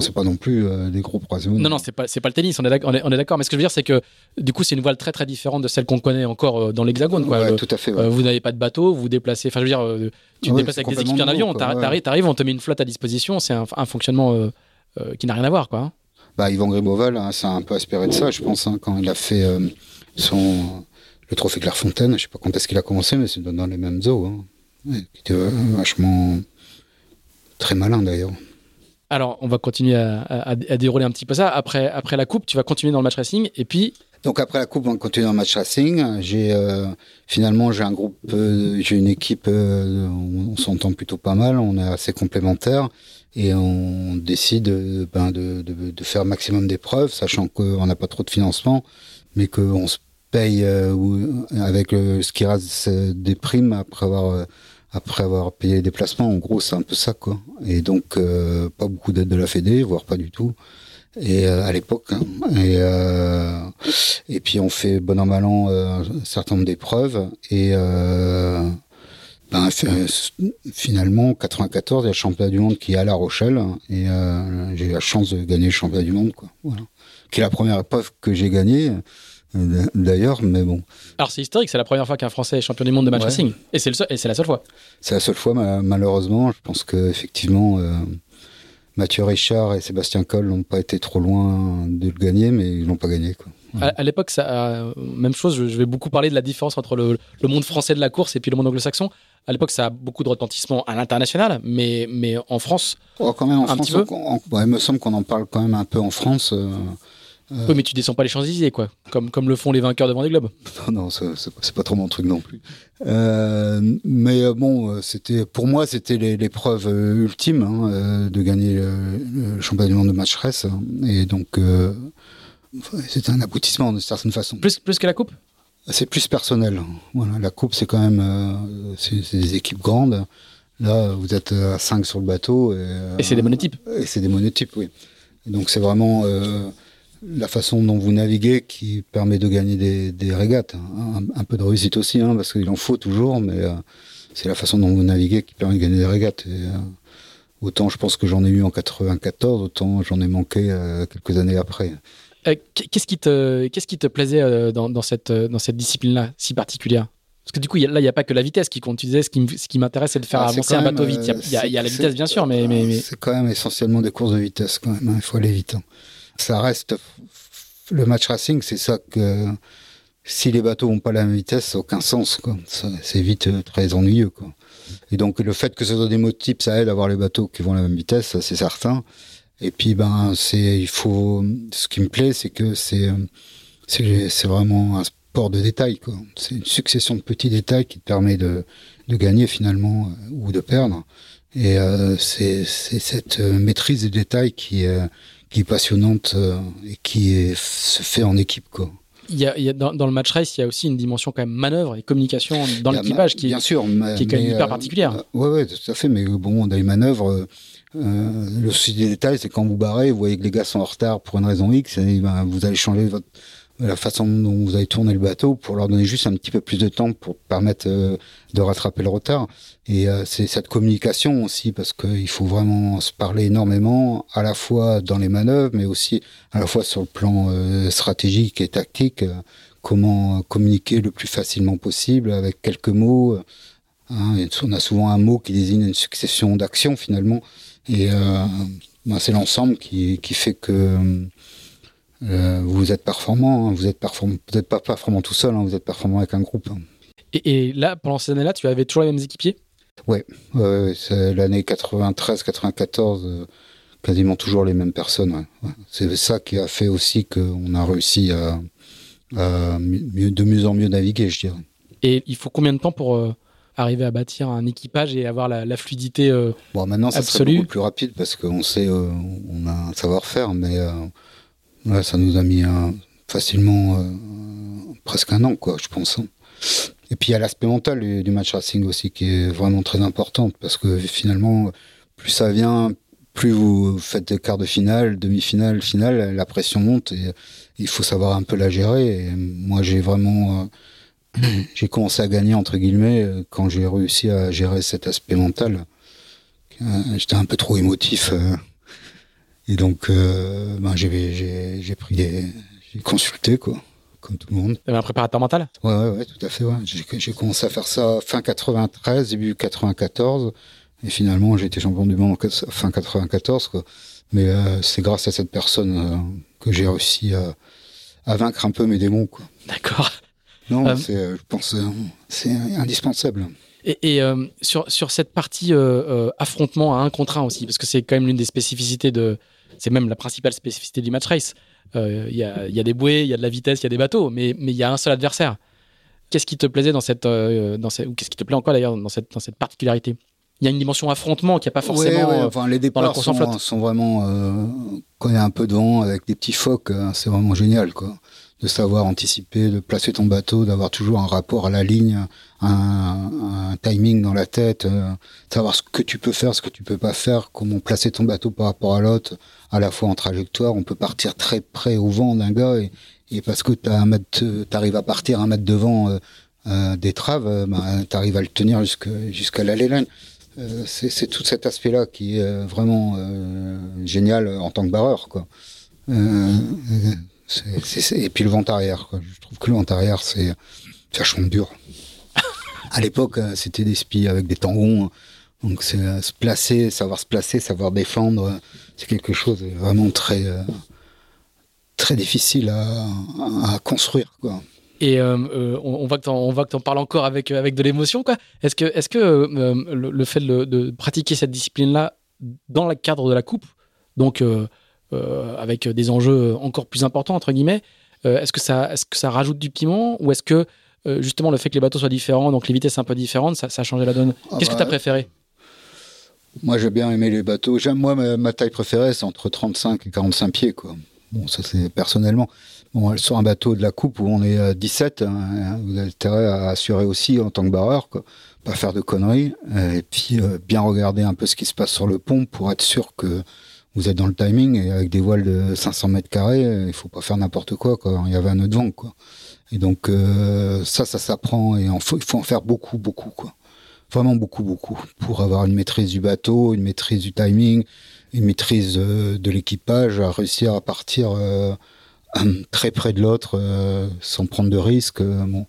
c'est pas non plus euh, des gros poissons. Non, non, c'est pas, c'est pas le tennis, on est, d'accord, on est, d'accord. Mais ce que je veux dire, c'est que du coup, c'est une voile très très différente de celle qu'on connaît encore euh, dans l'Hexagone. Quoi. tout à fait. Euh, vous n'avez pas de bateau, vous vous déplacez. Enfin, je veux dire, tu te déplaces avec des équipiers en avion, t'arrives, on te met une flotte à disposition, c'est un, fonctionnement qui n'a rien à voir, quoi. Hein. Bah, Yvan Griboval, hein, ça a un peu aspiré de ça, je pense, hein, quand il a fait son le trophée Clairefontaine. Je sais pas quand est-ce qu'il a commencé, mais c'est dans les mêmes eaux. Hein. était vachement très malin d'ailleurs. Alors, on va continuer à, dérouler un petit peu ça. Après, après la coupe, tu vas continuer dans le match racing et puis. Donc après la coupe, on continue dans le match racing. J'ai euh, finalement j'ai un groupe, euh, j'ai une équipe, euh, on, s'entend plutôt pas mal, on est assez complémentaires et on décide ben, de, de, faire maximum d'épreuves, sachant qu'on n'a pas trop de financement, mais qu'on se paye avec ce qui reste des primes après avoir après avoir payé les déplacements. En gros, c'est un peu ça, quoi. Et donc, euh, pas beaucoup d'aide de la Fédé, voire pas du tout. Et euh, à l'époque, hein. et euh, et puis on fait bon an mal an un certain nombre d'épreuves et ben, finalement 94 il y a le championnat du monde qui est à La Rochelle et j'ai eu la chance de gagner le championnat du monde quoi. Voilà, qui est la première épreuve que j'ai gagnée d'ailleurs, mais bon. Alors c'est historique, c'est la première fois qu'un Français est champion du monde de match racing, et c'est le et c'est la seule fois. C'est la seule fois, malheureusement. Je pense que effectivement, euh, Mathieu Richard et Sébastien Coll n'ont pas été trop loin de le gagner, mais ils l'ont pas gagné. Quoi. À, l'époque, ça, même chose. Je, vais beaucoup parler de la différence entre le, monde français de la course et puis le monde anglo-saxon. À l'époque, ça a beaucoup de retentissement à l'international, mais mais en France, oh, quand même en France, il me semble qu'on en parle quand même un peu en France. Euh, euh, oui, mais tu descends pas les Champs-Élysées, quoi, comme, comme le font les vainqueurs devant des globes. Non, non, c'est pas trop mon truc non plus. Euh, mais euh, bon, c'était pour moi, c'était l'épreuve ultime hein, de gagner le, championnat du monde de match race, hein. et donc c'était un aboutissement de certaine façon. Plus, plus que la coupe? C'est plus personnel. Voilà, la coupe, c'est quand même c'est des équipes grandes. Là, vous êtes à 5 sur le bateau. Et, et c'est des monotypes. Et c'est des monotypes, oui. donc c'est vraiment la façon dont vous naviguez qui permet de gagner des, régates. Hein. Un, peu de réussite aussi, hein, parce qu'il en faut toujours, mais euh, c'est la façon dont vous naviguez qui permet de gagner des régates. Et, euh, autant je pense que j'en ai eu en 94, autant j'en ai manqué euh, quelques années après. qu'est-ce qui te qu'est-ce qui te plaisait dans, cette dans cette discipline-là si particulière? Parce que du coup, là, il n'y a pas que la vitesse qui compte. Tu disais, ce qui, m'intéresse, c'est de faire ah, avancer un bateau vite. Il y, a, la vitesse, bien sûr, mais... mais, C'est quand même essentiellement des courses de vitesse, quand même. Hein. Il faut aller vite ça reste le match racing, c'est ça que si les bateaux n'ont pas la même vitesse, ça n'a aucun sens. C'est vite euh, très ennuyeux. Quoi. Et donc le fait que ce soit des mots-types, ça aide à avoir les bateaux qui vont à la même vitesse, c'est certain. Et puis ben c'est il faut ce qui me plaît, c'est que c'est c'est vraiment un sport de détails. C'est une succession de petits détails qui te permet de, de gagner finalement euh, ou de perdre. Et euh, c'est cette euh, maîtrise des détails qui, euh, qui est passionnante euh, et qui est, se fait en équipe. Quoi. il y a, il y a dans, dans, le match race, il y a aussi une dimension quand même manœuvre et communication dans l'équipage qui, bien sûr, mais, qui est quand même hyper particulière. Oui, ouais, tout à fait. Mais bon, dans les manœuvres, euh, le souci des détails, c'est quand vous barrez, vous voyez que les gars sont en retard pour une raison X, et ben, vous allez changer votre, la façon dont vous allez tourner le bateau pour leur donner juste un petit peu plus de temps pour permettre euh, de rattraper le retard. Et euh, c'est cette communication aussi, parce qu'il faut vraiment se parler énormément, à la fois dans les manœuvres, mais aussi à la fois sur le plan euh, stratégique et tactique, comment communiquer le plus facilement possible avec quelques mots. Hein, on a souvent un mot qui désigne une succession d'actions finalement. Et ben c'est l'ensemble qui, qui, fait que euh, vous êtes performant. Hein. Vous êtes performant, peut-être pas performant tout seul, hein, vous êtes performant avec un groupe. Et, et, là, pendant ces années-là, tu avais toujours les mêmes équipiers? Ouais c'est l'année 93-94, euh, quasiment toujours les mêmes personnes. Ouais. Ouais. C'est ça qui a fait aussi qu'on a réussi à, à mieux, de mieux en mieux naviguer, je dirais. Et il faut combien de temps pour euh, arriver à bâtir un équipage et avoir la, la fluidité euh, Bon, maintenant, ça absolue? serait beaucoup plus rapide parce qu'on sait, euh, on a un savoir-faire, mais euh, ouais, ça nous a mis facilement euh, presque un an, quoi, je pense. hein. Et puis il y a l'aspect mental du, match racing aussi qui est vraiment très important parce que finalement, plus ça vient, plus vous faites de quart de finale, demi-finale, finale, la pression monte et il faut savoir un peu la gérer. Moi, j'ai vraiment, euh, [CLEARS THROAT] j'ai commencé à gagner entre guillemets quand j'ai réussi à gérer cet aspect mental. Euh, J'étais un peu trop émotif euh, et donc euh, ben, j'ai j'ai j'ai pris des, j'ai consulté quoi, comme tout le monde. Tu avais un préparateur mental? Ouais, ouais, ouais, tout à fait. Ouais. J'ai commencé à faire ça fin 93, début 94. Et finalement, j'ai été champion du monde fin 94. Quoi. Mais euh, c'est grâce à cette personne euh, que j'ai réussi à, à vaincre un peu mes démons. Quoi. D'accord. Non, Euh, c'est, je pense, c'est indispensable. Et, et, euh, sur, sur cette partie euh, euh, affrontement à un contre un aussi, parce que c'est quand même l'une des spécificités de. C'est même la principale spécificité du match race. Euh, Il y, a, y a des bouées, il y a de la vitesse, il y a des bateaux, mais mais il y a un seul adversaire. Qu'est-ce qui te plaisait dans cette. euh, dans cette ou qu'est-ce qui te plaît encore d'ailleurs dans cette, dans cette particularité? Il y a une dimension affrontement qui n'y a pas forcément. Ouais, ouais, euh, enfin, les dans la départs course en sont, flotte. sont vraiment euh, quand il y a un peu de vent avec des petits phoques, euh, c'est vraiment génial, quoi. De savoir anticiper, de placer ton bateau, d'avoir toujours un rapport à la ligne, un, timing dans la tête, euh, savoir ce que tu peux faire, ce que tu peux pas faire, comment placer ton bateau par rapport à l'autre, à la fois en trajectoire. On peut partir très près au vent d'un gars et, parce que tu arrives à partir un mètre devant euh, euh, des traves, ben, tu arrives à le tenir jusqu'à la line. Euh, c'est tout cet aspect-là qui est vraiment génial en tant que barreur, quoi. Et puis le vent arrière. Je trouve que le vent arrière, c'est vachement dur. à l'époque, euh, c'était des spies avec des tangons. Donc, c'est euh, se placer, savoir se placer, savoir défendre, euh, c'est quelque chose de vraiment très, très difficile à, construire. Et on, voit que tu en parles encore avec, avec de l'émotion. Est-ce que, est que le, fait de, de pratiquer cette discipline-là dans le cadre de la coupe, donc avec des enjeux encore plus importants, entre guillemets, euh, est-ce que, ça, est que ça rajoute du piment ou est-ce que euh, justement le fait que les bateaux soient différents, donc les vitesses un peu différentes, ça, ça a changé la donne Ah Qu'est-ce bah, que tu as préféré? Moi, j'ai bien aimé les bateaux. J'aime, moi, ma, ma taille préférée, c'est entre 35 et 45 pieds, quoi. Bon, ça, c'est personnellement. Bon, sur un bateau de la coupe où on est à 17, hein, vous avez intérêt à assurer aussi en tant que barreur, quoi. Pas faire de conneries. Et puis, euh, bien regarder un peu ce qui se passe sur le pont pour être sûr que vous êtes dans le timing et avec des voiles de 500 mètres carrés, euh, il faut pas faire n'importe quoi, quoi. Il y avait un de vent, quoi. Et donc, euh, ça, ça s'apprend et il faut en faire beaucoup, beaucoup, quoi vraiment beaucoup, beaucoup, pour avoir une maîtrise du bateau, une maîtrise du timing, une maîtrise euh, de l'équipage, à réussir à partir euh, [CLEARS THROAT] très près de l'autre euh, sans prendre de risques. bon,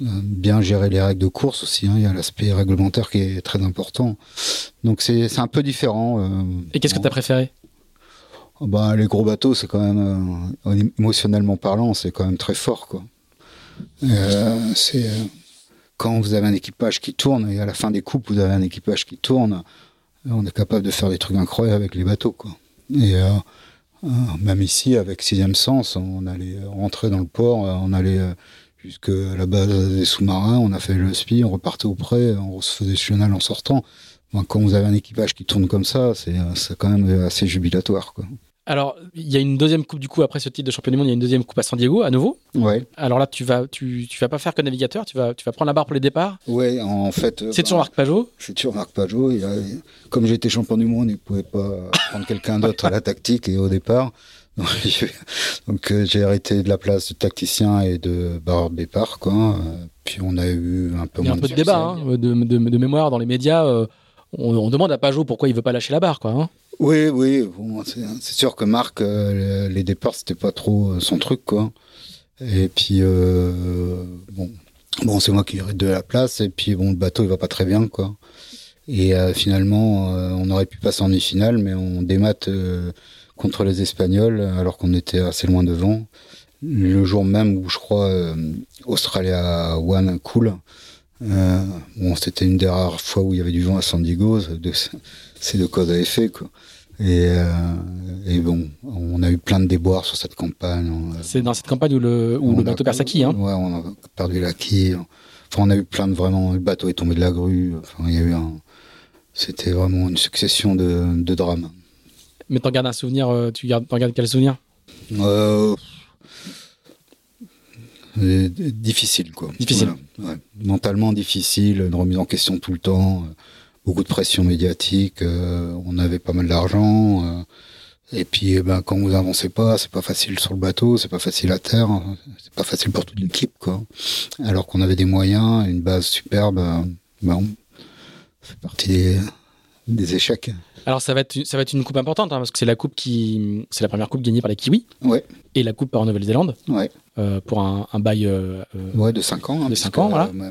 bien gérer les règles de course aussi, hein, il y a l'aspect réglementaire qui est très important. Donc c'est un peu différent. euh, Et qu'est-ce que tu as préféré? Ben, les gros bateaux, c'est quand même, euh, émotionnellement parlant, c'est quand même très fort, quoi. Euh, c'est quand vous avez un équipage qui tourne et à la fin des coupes, vous avez un équipage qui tourne, on est capable de faire des trucs incroyables avec les bateaux, quoi. Et euh, même ici, avec Sixième Sens, on allait rentrer dans le port, on allait euh, jusqu'à la base des sous-marins, on a fait le spi, on repartait au près, on se faisait chenal en sortant. Quand vous avez un équipage qui tourne comme ça, c'est euh, quand même assez jubilatoire, quoi. Alors, il y a une deuxième coupe du coup après ce titre de champion du monde. Il y a une deuxième coupe à San Diego à nouveau. Ouais. Alors là, tu vas, tu, tu vas pas faire que navigateur. Tu vas, tu vas prendre la barre pour les départs. Ouais, en fait. euh, C'est toujours bah, Marc Pajot. C'est toujours Marc Pajot. A- comme j'étais champion du monde, il pouvait pas prendre quelqu'un d'autre à la tactique et au départ. Donc, [LAUGHS] j'ai- donc, euh, j'ai arrêté de la place de tacticien et de barre départ, quoi. Euh, Puis on a eu un peu Il y a moins un peu de débat hein, de, de, de mémoire dans les médias. euh, on, on demande à Pajot pourquoi il veut pas lâcher la barre, quoi. hein. Oui, oui. Bon, c'est c'est sûr que Marc, euh, les départs, c'était pas trop son truc, quoi. Et puis, bon, bon c'est moi qui ai de la place. Et puis, bon, le bateau, il va pas très bien, quoi. Et finalement, on aurait pu passer en demi-finale, mais on démat euh, contre les Espagnols, alors qu'on était assez loin devant. Le jour même où, je crois, euh, Australia One cool. Euh, bon, c'était une des rares fois où il y avait du vent à San Diego. C'est de cause à effet, quoi. Et, euh, et bon, on a eu plein de déboires sur cette campagne. C'est dans cette campagne où le, où le a- bateau perd sa quille. Hein. Ouais, on a perdu la quille. Enfin, on a eu plein de vraiment. Le bateau est tombé de la grue. Enfin, il y a eu un. C'était vraiment une succession de, de drames. Mais t'en gardes un souvenir. euh, tu gardes, t'en gardes quel souvenir? Euh, euh, difficile, quoi. Difficile. Voilà, ouais. Mentalement difficile, une remise en question tout le temps, beaucoup de pression médiatique, euh, on avait pas mal d'argent. euh, et puis, eh ben, quand vous avancez pas, c'est pas facile sur le bateau, c'est pas facile à terre, c'est pas facile pour toute l'équipe, quoi. Alors qu'on avait des moyens, une base superbe, ben, ça fait partie des, des échecs. Alors ça va être, ça va être une coupe importante hein, parce que c'est la coupe qui, c'est la première coupe gagnée par les Kiwis Ouais, et la coupe par Nouvelle-Zélande ouais. euh, pour un, un bail. euh, euh, Ouais, de 5 ans. hein, De ans, voilà. euh,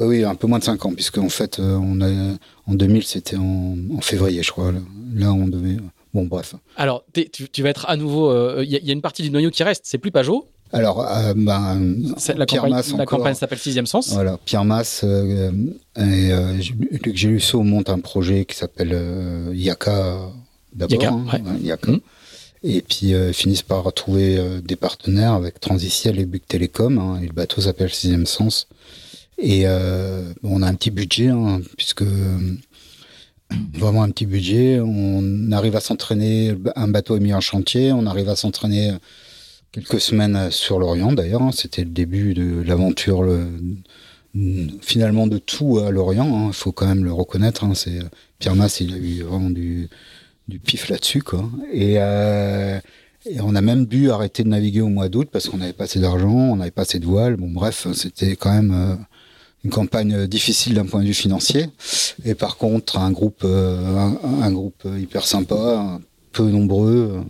ouais, oui, un peu moins de 5 ans, puisque en fait, on a, en 2000, c'était en, en février, je crois. Là, Là, on devait. Bon, bref. Alors tu, tu vas être à nouveau. Il y, y a une partie du noyau qui reste. C'est plus Pajot. Alors, euh, ben, La Pierre campagne, Masse la encore. campagne s'appelle Sixième Sens. Voilà, Pierre Masse euh, et euh, Luc Gélusso monte un projet qui s'appelle Yaka d'abord. Yaka, hein, ouais. Yaka. Mhm. Et puis finissent par trouver des partenaires avec Transiciel et Buc Télécom. hein, et le bateau s'appelle Sixième Sens. Et on a un petit budget, hein, puisque vraiment un petit budget. On arrive à s'entraîner, un bateau est mis en chantier, on arrive à s'entraîner quelques semaines sur l'Orient d'ailleurs. hein. C'était le début de l'aventure, le- finalement de tout à l'Orient. Il faut quand même le reconnaître. hein. Pierre Masse, il a eu vraiment du, pif là-dessus, euh, et on a même dû arrêter de naviguer au mois d'août parce qu'on n'avait pas assez d'argent, on n'avait pas assez de voiles. Bon, bref, c'était quand même euh, une campagne difficile d'un point de vue financier. Et par contre, un groupe, euh, un, un groupe hyper sympa, peu nombreux,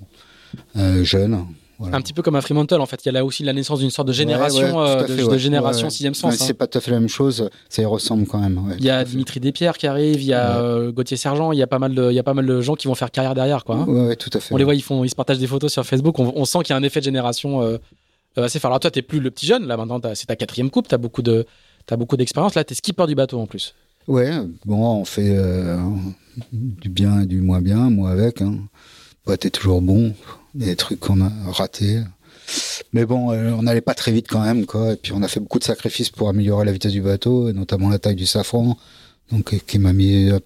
euh, jeune. Voilà. Un petit peu comme un Fremantle en fait. Il y a là aussi la naissance d'une sorte de génération, Ouais, ouais, euh, de, fait, de ouais. génération. Sixième Sens. Ouais, hein. C'est pas tout à fait la même chose, ça y ressemble quand même. Il y a. Dimitri Despierres qui arrive, il y a euh, Gauthier Sergent, il y a pas mal de, il y a pas mal de gens qui vont faire carrière derrière quoi. hein. Tout à fait. On les voit, ils font, ils se partagent des photos sur Facebook. On, on sent qu'il y a un effet de génération euh, euh, assez fort. Alors toi, t'es plus le petit jeune. Là maintenant, c'est ta quatrième coupe. T'as beaucoup de, t'as beaucoup d'expérience. Là, t'es skipper du bateau en plus. Ouais, bon, on fait euh, du bien et du moins bien, moi avec. Hein. Pas t'es toujours bon, des trucs qu'on a ratés. Mais bon, euh, on n'allait pas très vite quand même, quoi. Et puis on a fait beaucoup de sacrifices pour améliorer la vitesse du bateau, et notamment la taille du safran, donc euh, qui m'a mis euh,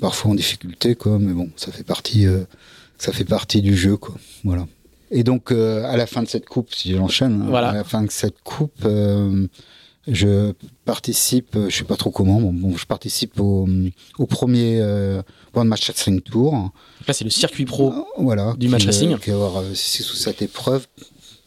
parfois en difficulté, quoi. Mais bon, ça fait partie, euh, ça fait partie du jeu, quoi. Voilà. Et donc euh, à la fin de cette coupe, si j'enchaîne, hein, Voilà. à la fin de cette coupe, euh, je participe, euh, je sais pas trop comment, bon, bon, je participe au, au premier euh, One Match Wrestling Tour. Là, c'est le circuit pro. Voilà. Du match racing. euh, Qui va avoir 6 ou 7 épreuves,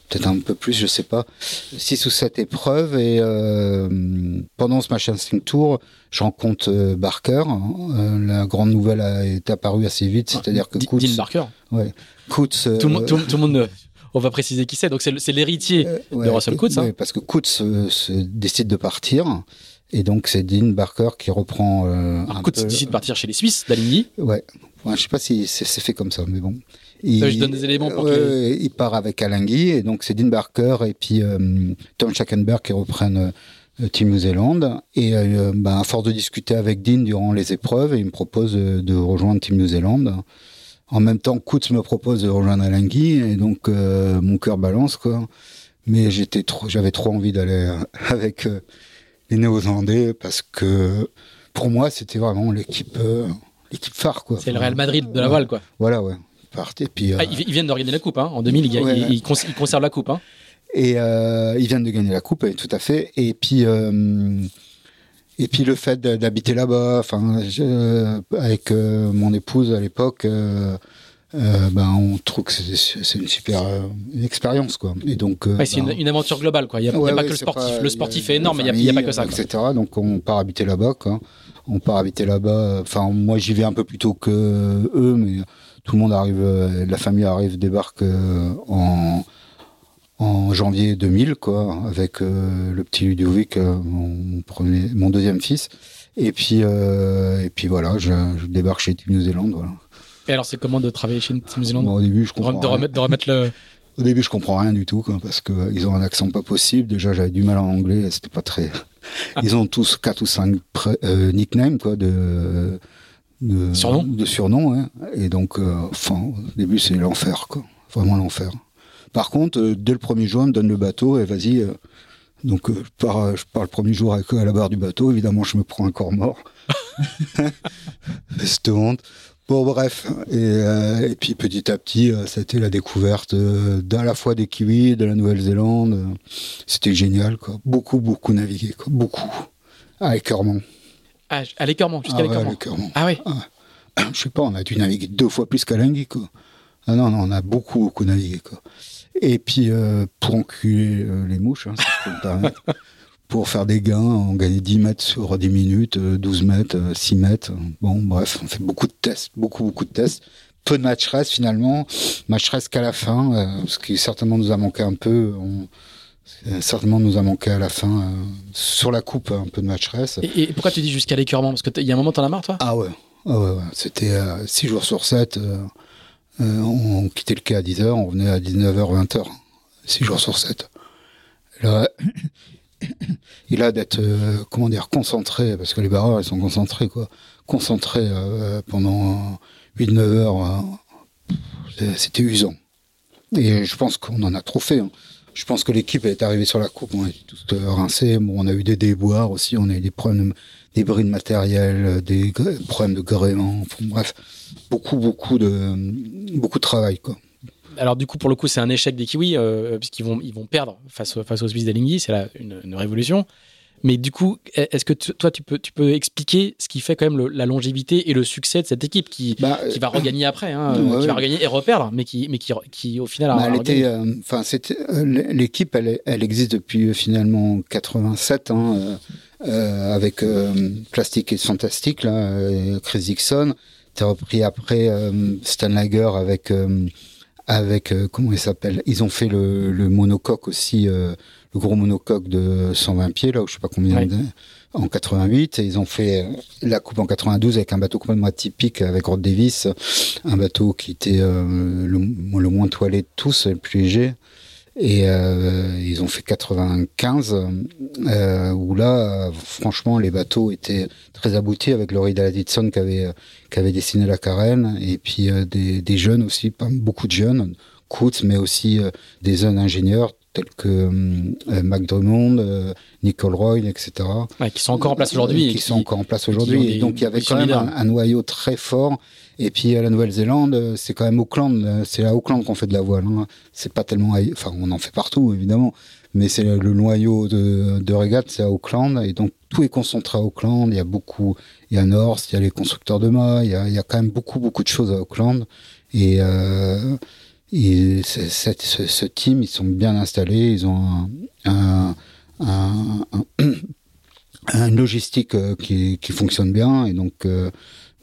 peut-être un peu plus, je sais pas. 6 ou 7 épreuves. Et euh, pendant ce match racing tour, je rencontre euh, Barker. Euh, la grande nouvelle a, est apparue assez vite, c'est-à-dire que Dean Barker. ouais, Coutts, Tout le monde, euh, euh, On va préciser qui c'est. Donc c'est l'héritier. euh, de Russell Coutts, hein. ouais, parce que Coutts euh, se décide de partir. Et donc, c'est Dean Barker qui reprend euh, Alors, un peu- décide de partir chez les Suisses, d'Aligny. Ouais. Ouais, je sais pas si c'est fait comme ça, mais bon. Il, Euh, je donne des éléments pour que- il part avec Alain Guy, et donc c'est Dean Barker et puis euh, Tom Schackenberg qui reprennent euh, Team New Zealand. Et euh, ben, à force de discuter avec Dean durant les épreuves, il me propose euh, de rejoindre Team New Zealand. En même temps, Coutts me propose de rejoindre et donc euh, mon cœur balance, quoi. Mais j'étais trop, j'avais trop envie d'aller euh, [LAUGHS] avec euh, les Néo-Zélandais parce que pour moi, c'était vraiment l'équipe, euh, l'équipe phare, quoi. C'est le Real Madrid de la voile, quoi. Voilà, ouais. partent. Et puis, ah, ils viennent de gagner la coupe. Hein. En 2000, ils, conservent la coupe. Hein. Et ils viennent de gagner la coupe, tout à fait. Et puis. Et puis le fait d'habiter là-bas, enfin, avec mon épouse à l'époque, euh, ben on trouve que c'est une super euh, expérience quoi. Et donc euh, c'est ben, une, aventure globale quoi. Il n'y a, pas que le sportif. le sportif est énorme, mais il n'y a, pas que ça. Etc. Donc on part habiter là-bas quoi. On part habiter là-bas. Enfin moi j'y vais un peu plus tôt que eux, mais tout le monde arrive, la famille arrive, débarque en en janvier 2000 quoi, avec le petit Ludovic, mon premier, mon deuxième fils. Et puis et puis voilà, je, je débarque chez Team New Zealand voilà. Et alors, c'est comment de travailler chez New Zealand? Au début, je comprends. De, remettre, de remettre le. [LAUGHS] Au début, je comprends rien du tout, quoi, parce qu'ils ont un accent pas possible. Déjà, j'avais du mal en anglais, c'était pas très. [LAUGHS] Ah. Ils ont tous quatre ou cinq euh, nicknames, quoi, de. De surnom. De surnom, hein. Et donc, euh, enfin, au début, c'est l'enfer, quoi. Vraiment l'enfer. Par contre, euh, dès le premier jour, on me donne le bateau et vas-y. donc, je pars, je pars le premier jour avec eux à la barre du bateau. Évidemment, je me prends un corps mort. [LAUGHS] Cette honte. Bon, bref. Euh, et, puis petit à petit, euh, ça a été la découverte euh, d'à la fois des kiwis, de la Nouvelle-Zélande. C'était génial, quoi. Beaucoup, beaucoup navigué, quoi. Beaucoup. À l'écœurement. Ah, à l'écœurement, jusqu'à ah, Ah oui ah. [CLEARS THROAT] Je sais pas, on a dû naviguer deux fois plus qu'à Lingui, quoi. Ah non, non, on a beaucoup, beaucoup navigué, quoi. Et puis, pour enculer les mouches, hein, si je peux me pour faire des gains, on gagnait 10 mètres sur 10 minutes, 12 euh, mètres, 6 euh, mètres. Bon, bref, on fait beaucoup de tests, beaucoup, beaucoup de tests. Peu de match reste finalement, match reste qu'à la fin, euh, ce qui certainement nous a manqué un peu. On, certainement nous a manqué à la fin sur la coupe un peu de match reste. Et, pourquoi tu dis jusqu'à l'écœurement? Parce qu'il y a un moment, t'en as marre, toi? Ah ouais, ah ouais, ouais. c'était 6 jours sur 7. On, quittait le quai à 10h, on venait à 19h, 20h. 6 jours sur 7. Là, [COUGHS] il a d'être euh, comment concentré parce que les barreurs sont concentrés quoi concentrés euh, pendant 8 9 heures euh, c'était usant et je pense qu'on en a trop fait hein. je pense que l'équipe est arrivée sur la coupe on est tous rincés bon on a eu des déboires aussi on a eu des problèmes des bris de matériel des problèmes de gréement bref beaucoup beaucoup de beaucoup de travail quoi. Alors du coup, pour le coup, c'est un échec des Kiwis, euh, puisqu'ils vont, ils vont perdre face, face aux Suisses d'Alinghi, c'est une, une, révolution. Mais du coup, est-ce que toi, tu peux, tu peux expliquer ce qui fait quand même la longévité et le succès de cette équipe qui, bah, qui va euh, regagner après, hein, qui va regagner et reperdre, mais qui, mais qui, qui au final a, bah, euh, Enfin, l'équipe, elle, elle, existe depuis finalement 87, hein, avec Plastique et Fantastique, là, Chris Dixon. T'es repris après Stan Lager avec avec euh, comment il s'appelle? Ils ont fait le, le monocoque aussi, euh, le gros monocoque de 120 pieds là, où je sais pas combien. En 88, et ils ont fait euh, la coupe en 92 avec un bateau complètement atypique avec Rod Davis, un bateau qui était le, le, moins toilé de tous, le plus léger. Et euh, ils ont fait 95, euh, où là, franchement, les bateaux étaient très aboutis avec Laurie Davidson qui avait, qui avait dessiné la carène, et puis euh, des, des, jeunes aussi, pas beaucoup de jeunes, Coutts, mais aussi euh, des jeunes ingénieurs tels que euh, Mac Drummond, Nicole Roy, etc. qui sont encore en place aujourd'hui. Qui, sont encore en place aujourd'hui. Donc il y avait quand même un, noyau très fort et puis à la Nouvelle-Zélande, euh, c'est quand même Auckland, euh, c'est à Auckland qu'on fait de la voile. Hein. C'est pas tellement, enfin on en fait partout évidemment, mais c'est le noyau de, de régate, c'est à Auckland et donc tout est concentré à Auckland. Il y a beaucoup, il y a North, il y a les constructeurs de mâts, il y a, il y a quand même beaucoup beaucoup de choses à Auckland et euh, et ce, ce, team, ils sont bien installés, ils ont un, un, un, [COUGHS] logistique euh, qui, qui, fonctionne bien et donc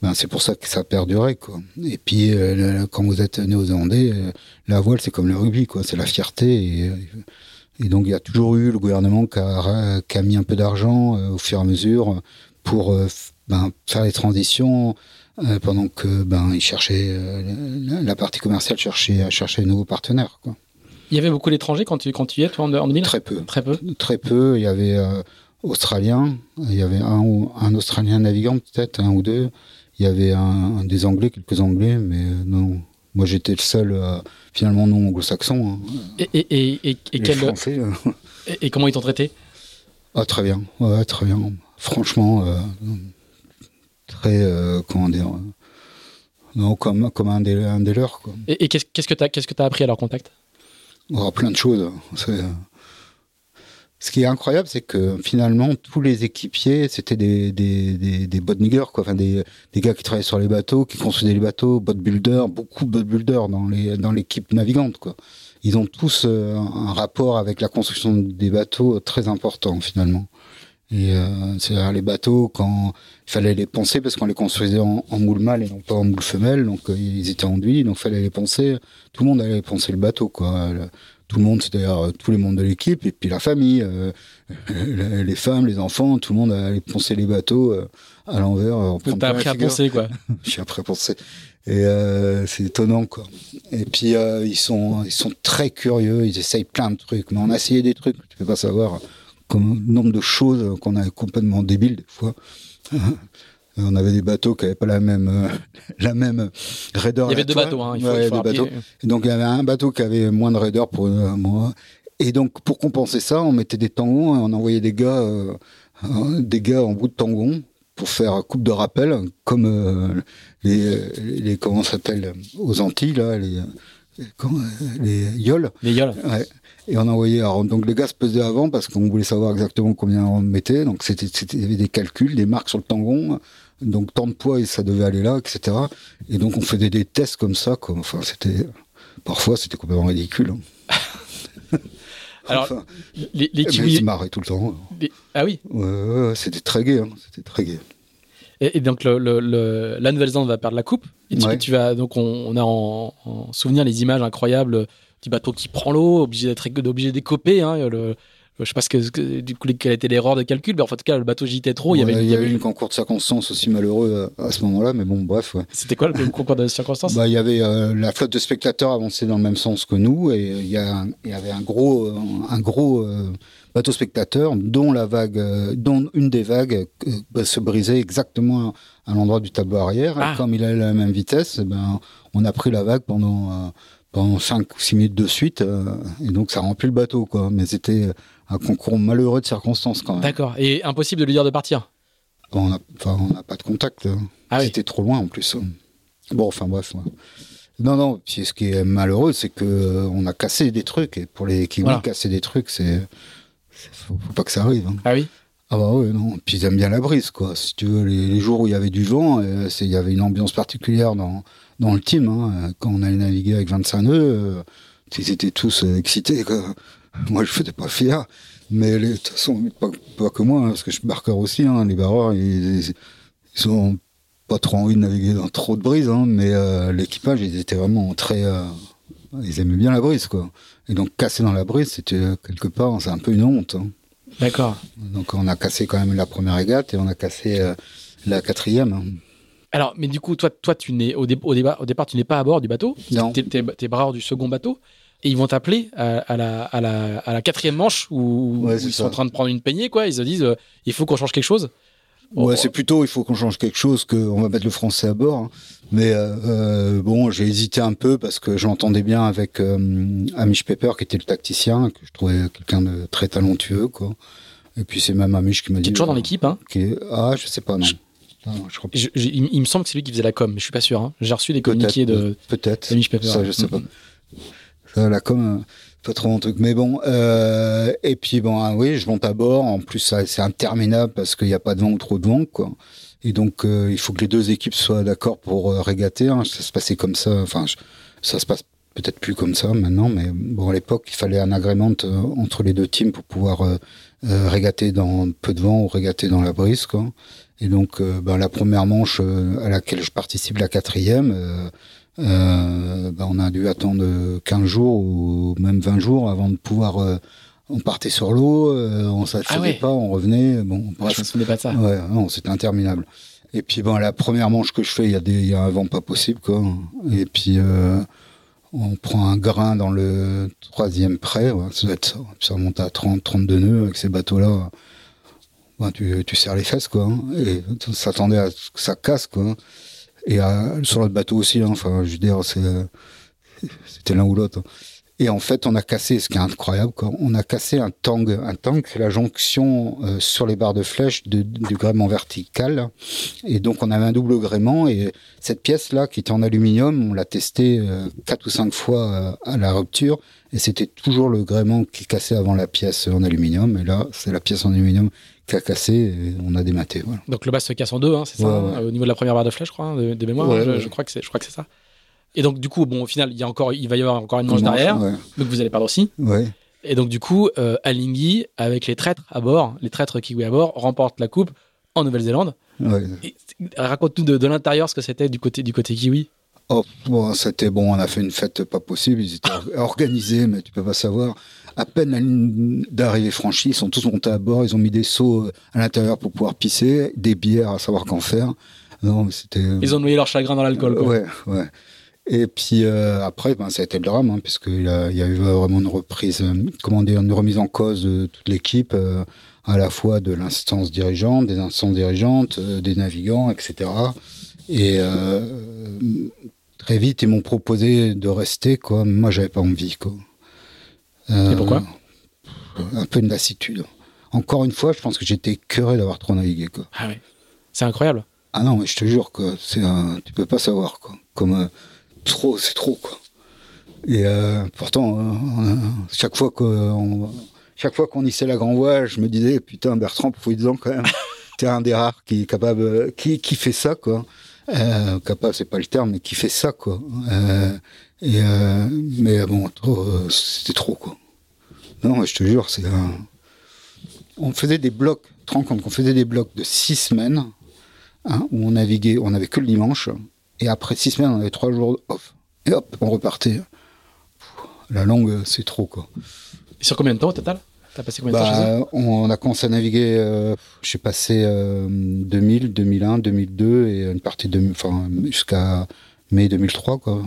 ben c'est pour ça que ça a perduré quoi. Et puis euh, quand vous êtes néo-zélandais, euh, la voile c'est comme le rugby quoi, c'est la fierté et, euh, et, donc il y a toujours eu le gouvernement qui a, qui a mis un peu d'argent au fur et à mesure pour ben, faire les transitions pendant que ben ils cherchaient la, partie commerciale cherchait chercher de nouveaux partenaires quoi. Il y avait beaucoup d'étrangers quand tu quand tu y es toi en, 2000 Très peu. Très peu. Très peu. Il y avait australien, il y avait un, un australien navigant peut-être un ou deux il y avait un, des Anglais, quelques Anglais, mais euh, non. Moi, j'étais le seul, euh, finalement, non anglo-saxon. Hein. Et, et, et, et, quel... Français, euh. [LAUGHS] et, comment ils t'ont traité? Ah, Très bien, ouais, très bien. Franchement, très, comment dire, Non, comme, comme un, des, un des leurs. Quoi. Et, qu'est-ce que tu as, que as appris à leur contact? Oh, Plein de choses. C'est, ce qui est incroyable, c'est que finalement, tous les équipiers, c'était des, des, des, des niggers, quoi. Enfin, des, des gars qui travaillaient sur les bateaux, qui construisaient les bateaux, boat builders, beaucoup de boat builders dans les, dans l'équipe navigante, quoi. Ils ont tous euh, un rapport avec la construction des bateaux très important, finalement. Et euh, c'est les bateaux, quand il fallait les poncer, parce qu'on les construisait en, moule mâle et non pas en moule femelle, donc euh, ils étaient enduits, donc il fallait les poncer. Tout le monde allait poncer le bateau, quoi tout le monde, c'est-à-dire euh, tous les membres de l'équipe, et puis la famille, euh, [LAUGHS] les femmes, les enfants, tout le monde allait poncer les bateaux euh, à l'envers. T'as appris à poncer, quoi. [LAUGHS] J'ai appris à poncer. Et c'est étonnant, quoi. Et puis, ils, sont, ils sont très curieux, ils essayent plein de trucs. Mais on a essayé des trucs, tu peux pas savoir, comme nombre de choses qu'on a complètement débiles, des fois. [LAUGHS] on avait des bateaux qui n'avaient pas la même euh, [LAUGHS] la même raideur. Il y avait deux bateaux, hein, il faut, il faut bateaux. donc il y avait un bateau qui avait moins de raideur pour euh, moi. Et donc pour compenser ça, on mettait des tangons, on envoyait des gars euh, des gars en bout de tangon pour faire coupe de rappel, comme les, les comment s'appelle aux Antilles là, les les yoles. Les yoles. Ouais. Et on envoyait. Alors, donc les gars se pesaient avant parce qu'on voulait savoir exactement combien on mettait. Donc c'était, il y avait des calculs, des marques sur le tangon donc tant de poids et ça devait aller là, etc. Et donc on faisait des tests comme ça, quoi. Enfin, c'était parfois c'était complètement ridicule. Hein. [LAUGHS] Alors, enfin, les, les kiwis... ils tout le temps. Ah oui. Ouais, c'était très gai, hein. c'était très gai. Et, donc le, le, la Nouvelle-Zélande va perdre la coupe. Et tu, vas donc on, a en, souvenir les images incroyables du bateau qui prend l'eau, obligé d'être obligé d'écoper. Hein, le, je sais pas ce que, du coup quelle était l'erreur de calcul, mais en tout cas le bateau gîtait trop. il y avait, il y avait une concours de circonstances aussi malheureux à, ce moment-là, mais bon bref. Ouais. C'était quoi le [LAUGHS] concours de circonstances? Bah, il y avait euh, la flotte de spectateurs avançait dans le même sens que nous et il y, a, il y avait un gros un gros euh, bateau spectateur dont la vague dont une des vagues euh, se brisait exactement à, l'endroit du tableau arrière. Ah. Et comme il avait la même vitesse, eh ben on a pris la vague pendant pendant 5 ou 6 minutes de suite et donc ça remplit le bateau quoi. Mais c'était un concours malheureux de circonstances quand même. D'accord. Et impossible de lui dire de partir On n'a pas de contact. Hein. Ah C'était trop loin en plus. Bon, enfin bref. Non, non. Puis ce qui est malheureux, c'est que euh, on a cassé des trucs. Et pour les qui voilà. casser des trucs, c'est faut, faut pas que ça arrive. Hein. Ah oui. Ah bah oui, non. Puis ils aiment bien la brise, quoi. Si tu veux, les, jours où il y avait du vent, euh, il y avait une ambiance particulière dans, dans le team. Hein. Quand on allait naviguer avec 25 nœuds, euh, ils étaient tous excités, quoi. Moi, je faisais pas fier. Mais de toute façon, pas, que moi, hein, parce que je suis barqueur aussi. Hein, les barreurs, ils, ils, ont pas trop envie de naviguer dans trop de brise. Hein, mais euh, l'équipage, ils étaient vraiment très... Euh, ils aimaient bien la brise, quoi. Et donc, casser dans la brise, c'était euh, quelque part, c'est un peu une honte. D'accord. Donc, on a cassé quand même la première régate et on a cassé la quatrième. Alors, mais du coup, toi, toi tu n'es au, au, au, départ, tu n'es pas à bord du bateau? Non. Tu es, es, barreur du second bateau? Et ils vont t'appeler à, la, à, la, à la quatrième manche où, ils sont en train de prendre une peignée, quoi. Ils se disent, euh, il faut qu'on change quelque chose. Ouais, c'est plutôt, il faut qu'on change quelque chose, qu'on va mettre le français à bord. Hein. Mais euh, euh, bon, j'ai hésité un peu parce que j'entendais bien avec Amish Pepper, qui était le tacticien, que je trouvais quelqu'un de très talentueux, quoi. Et puis c'est même Amish qui m'a dit. Toujours dans l'équipe, hein Ah, je sais pas, non. il, me semble que c'est lui qui faisait la com, mais je suis pas sûr. Hein. J'ai reçu des communiqués de. Peut-être. Pepper. Ça, je sais pas. Là, comme pas trop mon truc. Mais bon, euh, et puis bon, ah oui, je monte à bord. En plus, c'est interminable parce qu'il n'y a pas de vent ou trop de vent, quoi. Et donc, euh, il faut que les deux équipes soient d'accord pour euh, régater. Hein. Ça se passait comme ça. Enfin, ça se passe peut-être plus comme ça maintenant, mais bon, à l'époque, il fallait un agrément entre les deux teams pour pouvoir régater dans peu de vent ou régater dans la brise, quoi. Et donc, ben, la première manche à laquelle je participe, la quatrième, euh, bah, on a dû attendre 15 jours ou même 20 jours avant de pouvoir. Euh, on partait sur l'eau, euh, on s'affairait ah pas, on revenait. Bon, bref. Je me souvenais pas de ça. Ouais, non, c'était interminable. Et puis bon, la première manche que je fais, il y a des, y a un vent pas possible quoi. Et puis euh, on prend un grain dans le troisième près, ouais, ça, ça. ça remonte à 30, 32 nœuds avec ces bateaux-là. Bah, tu, tu serres les fesses quoi. Hein. et s'attendait à ce que ça casse quoi. Et euh, sur notre bateau aussi, hein, enfin, je dire, [LAUGHS] c'était l'un ou l'autre. Et en fait, on a cassé, ce qui est incroyable, on a cassé un tang. Un tang, la jonction euh, sur les barres de flèche du gréement vertical. Et donc, on avait un double gréement. Et cette pièce-là, qui était en aluminium, on l'a testée euh, quatre ou cinq fois euh, à la rupture. Et c'était toujours le gréement qui cassait avant la pièce en aluminium. Et là, c'est la pièce en aluminium qui a cassé et on a dématé. Voilà. Donc le bas se casse en deux, hein, c'est ça, Ouais, hein, au niveau de la première barre de flèche, je crois, hein, de, de mémoire. Ouais, je, crois que c'est, je crois que c'est ça. Et donc du coup, bon, au final, il y a encore, il va y avoir encore une manche Manche, derrière, donc vous allez perdre aussi. Et donc du coup, euh, Alinghi, avec les traîtres à bord, les traîtres kiwi à bord, remporte la coupe en Nouvelle-Zélande. Raconte-nous de, de l'intérieur ce que c'était du côté du côté kiwi. Oh, bon, c'était bon, on a fait une fête pas possible, ils étaient or- organisés, mais tu peux pas savoir. À peine la ligne d'arrivée franchie, ils sont tous montés à bord, ils ont mis des seaux euh, à l'intérieur pour pouvoir pisser, des bières à savoir qu'en faire. Non, c'était. Ils ont noyé leur chagrin dans l'alcool. quoi. Ouais, ouais. Et puis euh, après, ben, ça a été le drame, hein, puisqu'il y a, il y a eu vraiment une reprise, euh, comment dire, une remise en cause de toute l'équipe, euh, à la fois de l'instance dirigeante, des instances dirigeantes, euh, des navigants, etc. Et euh, très vite, ils m'ont proposé de rester, quoi. Moi, j'avais pas envie, quoi. Euh, Et pourquoi Un peu une lassitude. Encore une fois, je pense que j'étais écœuré d'avoir trop navigué, quoi. Ah ouais. C'est incroyable. Ah non, mais je te jure que c'est un... tu peux pas savoir quoi. Comme euh, trop, c'est trop quoi. Et euh, pourtant, euh, chaque fois qu'on chaque fois qu'on hissait la grand voile, je me disais putain Bertrand, fouille-en quand même. [LAUGHS] T'es un des rares qui est capable, qui qui fait ça quoi. Euh, capable, c'est pas le terme, mais qui fait ça quoi. Euh, euh, mais bon, euh, c'était trop quoi. Non, je te jure, c'est un... On faisait des blocs, te rends compte qu'on faisait des blocs de six semaines hein, où on naviguait, on avait que le dimanche, et après six semaines, on avait trois jours off. Et hop, on repartait. La langue, c'est trop, quoi. Et sur combien de temps au total? T'as passé combien de temps chez eux Bah, on a commencé à naviguer, euh, j'ai passé euh, 2000, 2001, 2002, et une partie de, enfin, jusqu'à mai 2003, quoi.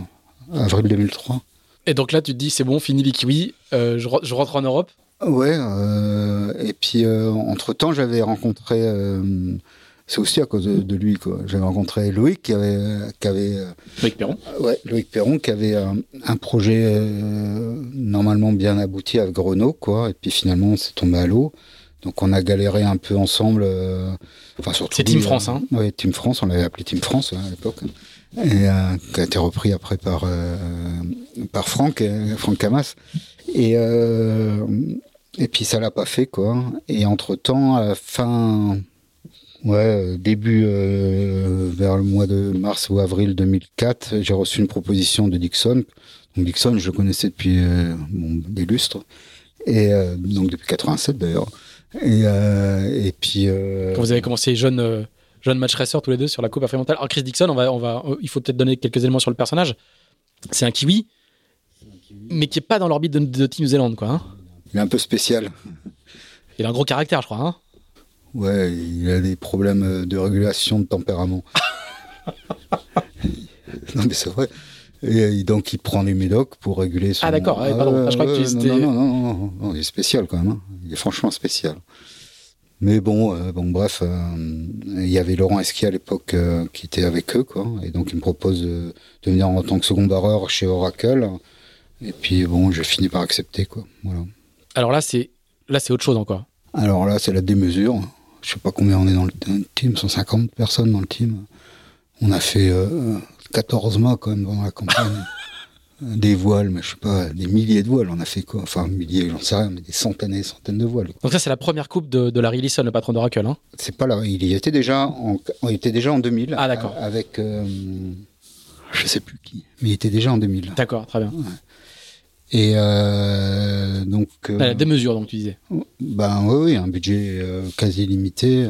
Avril 2003. Et donc là, tu te dis, c'est bon, fini les kiwis, euh, je, re- je rentre en Europe? Ouais, euh, et puis entre temps, j'avais rencontré, euh, c'est aussi à cause de, de lui, quoi. J'avais rencontré Loïc qui avait, qui avait euh, Avec Perron. Ouais, Loïc Perron qui avait un, un projet euh, normalement bien abouti avec Renault, quoi. Et puis finalement, c'est tombé à l'eau. Donc on a galéré un peu ensemble. euh, enfin surtout. C'est Team France, euh, hein. Ouais, Team France. On l'avait appelé Team France hein, à l'époque. Et euh, qui a été repris après par euh, par Franck, euh, Franck Camas. Et euh, et puis ça l'a pas fait, quoi. Et entre temps, à la fin. Ouais, euh, début euh, vers le mois de mars ou avril 2004, j'ai reçu une proposition de Dixon. Donc Dixon, je le connaissais depuis euh, bon, des lustres, et euh, donc depuis 87 d'ailleurs. Et, euh, et puis euh, Quand vous avez commencé jeune, euh, jeune match racer tous les deux sur la Coupe Afrimentale. Alors Chris Dixon, on va, on va, euh, il faut peut-être donner quelques éléments sur le personnage. C'est un kiwi, mais qui est pas dans l'orbite de, de Team Zealand, quoi. hein. il est un peu spécial. Il a un gros caractère, je crois. hein. Ouais, il a des problèmes euh, de régulation de tempérament. [LAUGHS] non mais c'est vrai. Et euh, donc il prend les médocs pour réguler son... Ah, d'accord, ouais, pardon. Ah, je crois que tu- non, non, non, non, il est spécial quand même. hein. Il est franchement spécial. Mais bon, euh, bon bref, euh, il y avait Laurent Esquier à l'époque qui était avec eux, quoi. Et donc il me propose de, de venir en tant que second barreur chez Oracle. Et puis bon, j'ai fini par accepter, quoi. Voilà. Alors là, c'est là, c'est autre chose encore. Alors là, c'est la démesure. Je sais pas combien on est dans le dans le team, 150 personnes dans le team. On a fait euh, 14 mois quand même dans la campagne. [LAUGHS] des voiles, mais je sais pas, des milliers de voiles. On a fait quoi? Enfin, milliers, j'en sais rien, mais des centaines et des centaines de voiles. Donc ça, c'est la première coupe de, de Larry Leeson, le patron d'Oracle. Hein? C'est pas là. Il y était déjà en, il était déjà en 2000. Ah, d'accord. euh, Avec, euh, je sais plus qui, mais il était déjà en 2000. D'accord, très bien. Et euh, donc. euh, La démesure, donc tu disais. Ben oui, oui, un budget euh, quasi limité.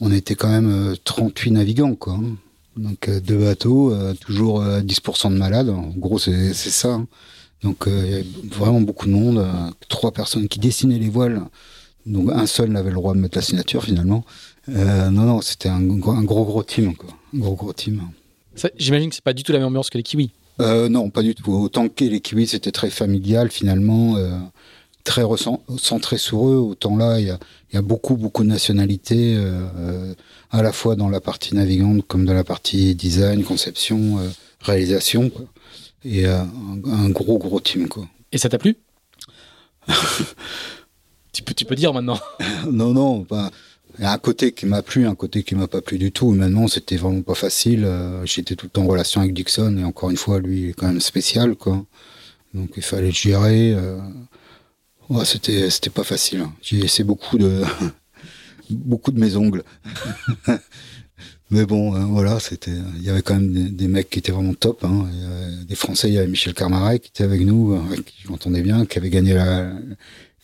On était quand même euh, 38 navigants, quoi. hein. Donc euh, deux bateaux, euh, toujours euh, 10% de malades. En gros, c'est c'est ça. hein. Donc euh, il y avait vraiment beaucoup de monde. euh, trois personnes qui dessinaient les voiles. Donc un seul n'avait le droit de mettre la signature finalement. Euh, non, non, c'était un, gros- un gros gros team, quoi. Un gros gros team. Ça, J'imagine que c'est pas du tout la même ambiance que les kiwis. Euh, non, pas du tout. Autant que les kiwis, c'était très familial finalement, euh, très centré sur eux. Autant là, il y a, il y a beaucoup, beaucoup de nationalités, euh, à la fois dans la partie navigante comme dans la partie design, conception, réalisation. Quoi. Et un, un gros, gros team. Quoi. Et ça t'a plu? [LAUGHS] Tu, peux, tu peux dire maintenant. [LAUGHS] non, non, pas. Il y a un côté qui m'a plu, un côté qui m'a pas plu du tout. Maintenant, c'était vraiment pas facile. Euh, j'étais tout le temps en relation avec Dixon et encore une fois, lui, est quand même spécial, quoi. Donc, il fallait le gérer. Euh. Ouais, c'était, c'était pas facile. Hein. J'ai laissé beaucoup de, [LAUGHS] beaucoup de mes ongles. [LAUGHS] Mais bon, euh, voilà, c'était, il y avait quand même des, mecs qui étaient vraiment top. Hein. des Français, il y avait Michel Carmaret qui était avec nous, avec qui je bien, qui avait gagné la,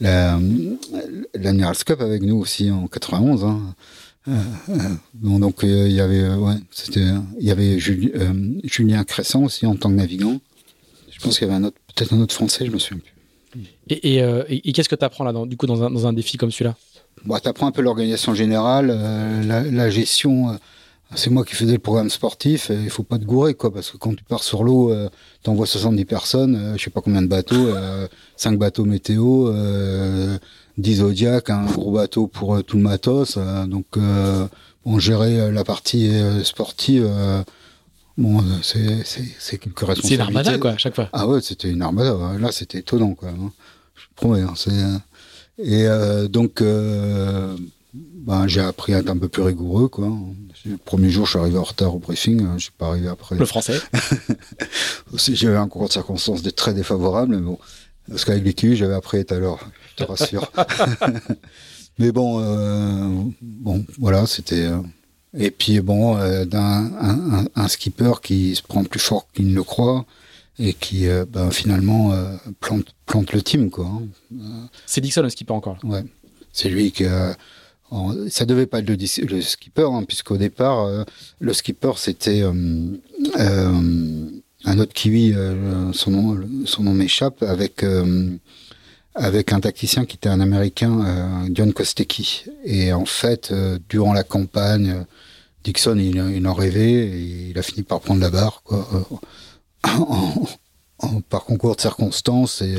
la, la Cup avec nous aussi en 91. Hein. Euh, euh, donc euh, il y avait ouais, c'était il y avait Julien Crescent aussi en tant que navigant. Je pense qu'il y avait un autre peut-être un autre français, je me souviens plus. Et, et, qu'est-ce que tu apprends là dans, du coup dans un, dans un défi comme celui-là? Bah, tu apprends un peu l'organisation générale, la, la, gestion c'est moi qui faisais le programme sportif. Il faut pas te gourer, quoi, parce que quand tu pars sur l'eau, euh, t'envoies 70 personnes, euh, je sais pas combien de bateaux, euh, 5 bateaux météo, euh, 10 Zodiac, un gros bateau pour euh, tout le matos. donc, on gérait la partie sportive. bon, c'est c'est quelque responsabilité. C'est une armada, quoi, à chaque fois. Ah ouais, c'était une armada. Là, c'était étonnant, quoi. Hein. Je promets. Hein, c'est et donc ben, j'ai appris à être un peu plus rigoureux, quoi. Le premier jour, je suis arrivé en retard au briefing, hein, je suis pas arrivé après. Le français. [LAUGHS] J'avais un concours de circonstances très défavorable, mais bon, parce qu'avec les j'avais appris tout à l'heure, je te rassure. [LAUGHS] [LAUGHS] mais bon, euh, bon, voilà, c'était. Euh, et puis bon, euh, d'un un, un, skipper qui se prend plus fort qu'il ne le croit et qui, ben, finalement, plante, plante le team, quoi. Hein. C'est Dixon le skipper encore. Ouais, c'est lui qui a ça devait pas être le, skipper, hein, puisqu'au départ, euh, le skipper c'était euh, euh, un autre kiwi, son nom, son nom m'échappe, avec avec un tacticien qui était un Américain, John Kostecki. Et en fait, durant la campagne, Dixon, il, en rêvait il a fini par prendre la barre, quoi. par concours de circonstances et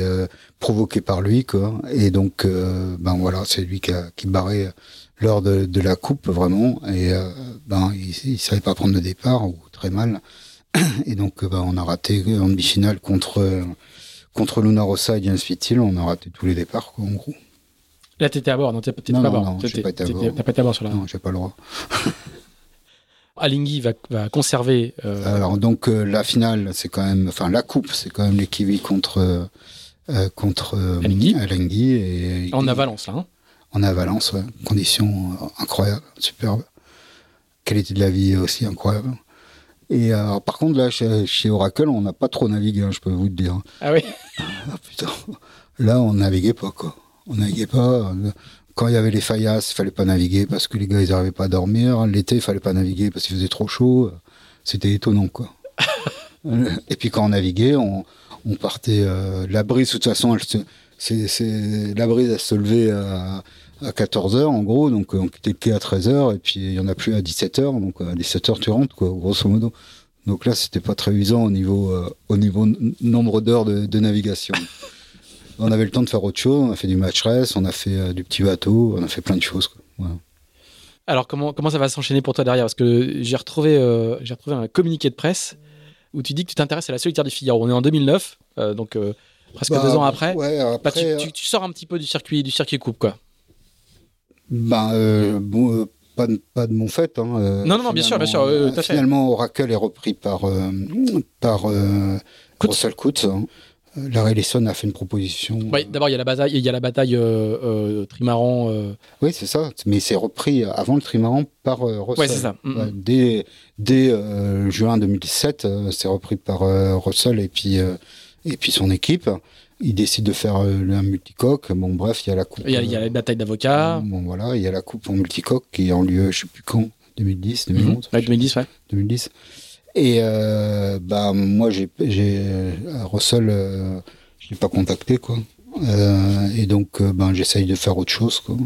provoqué par lui, quoi. Et donc, ben voilà, c'est lui qui a qui barré lors de, de, la coupe vraiment. Et euh, ben il, il, savait pas prendre le départ ou très mal. [CLEARS THROAT] Et donc ben, on a raté en demi-finale contre contre Luna Rossa et James Fittil on a raté tous les départs quoi, en gros. Là t'étais à bord non t'étais pas à bord. non, j'ai pas été à bord. t'as pas été à bord sur la non j'ai pas le droit. [LAUGHS] Alinghi va, va conserver euh... alors donc euh, la finale c'est quand même enfin la coupe c'est quand même les Kiwis contre euh, contre Alinghi. Alinghi et en avalance là hein en avalance, ouais. Conditions euh, incroyables, superbes. Qualité de la vie aussi incroyable. Et euh, par contre, là, chez, Oracle, on n'a pas trop navigué, hein, je peux vous le dire. Ah oui [LAUGHS] ah, putain. Là, on naviguait pas, quoi. On naviguait pas. Quand il y avait les faillasses, il fallait pas naviguer parce que les gars, ils n'arrivaient pas à dormir. L'été, il fallait pas naviguer parce qu'il faisait trop chaud. C'était étonnant, quoi. [LAUGHS] Et puis quand on naviguait, on, on partait. Euh, la brise, de toute façon, elle c'est la brise, elle se levait à à 14h en gros, donc on quittait le quai à 13h et puis il y en a plus à 17h, donc à 17h tu rentres quoi, grosso modo. Donc là c'était pas très usant au niveau euh, au niveau nombre d'heures de, de, navigation. on avait le temps de faire autre chose, on a fait du match race, on a fait euh, du petit bateau, on a fait plein de choses. Quoi. Voilà. Alors comment comment ça va s'enchaîner pour toi derrière? Parce que j'ai retrouvé euh, j'ai retrouvé un communiqué de presse où tu dis que tu t'intéresses à la solitaire du Figaro. On est en 2009, donc presque bah, deux ans après. Ouais, après bah, tu, tu, tu, sors un petit peu du circuit du circuit coupe quoi. Ben, euh, bon, euh, pas, de, pas de mon fait. Hein, euh, non, non, bien sûr, bien sûr. Finalement, Oracle est repris par, par Russell Coutts. Hein. Larry Ellison a fait une proposition. Oui, d'abord, il y a la bataille, il y a la bataille trimaran. Oui, c'est ça. Mais c'est repris avant le trimaran par Russell. Oui, c'est ça. Mm -hmm. dès dès juin 2017, c'est repris par Russell et puis, et puis son équipe il décide de faire euh, un multicoque. Bon, bref, il y a la coupe. Il y a, y a la bataille d'avocats. Euh, bon, voilà, il y a la coupe en multicoque qui est en lieu, je sais plus quand, 2010, 2011. Mmh. Ouais, 2010, ouais. 2010. Et euh, bah moi, j'ai, j'ai Russell, euh, je l'ai pas contacté, quoi. Euh, et donc, euh, ben, j'essaye de faire autre chose, quoi.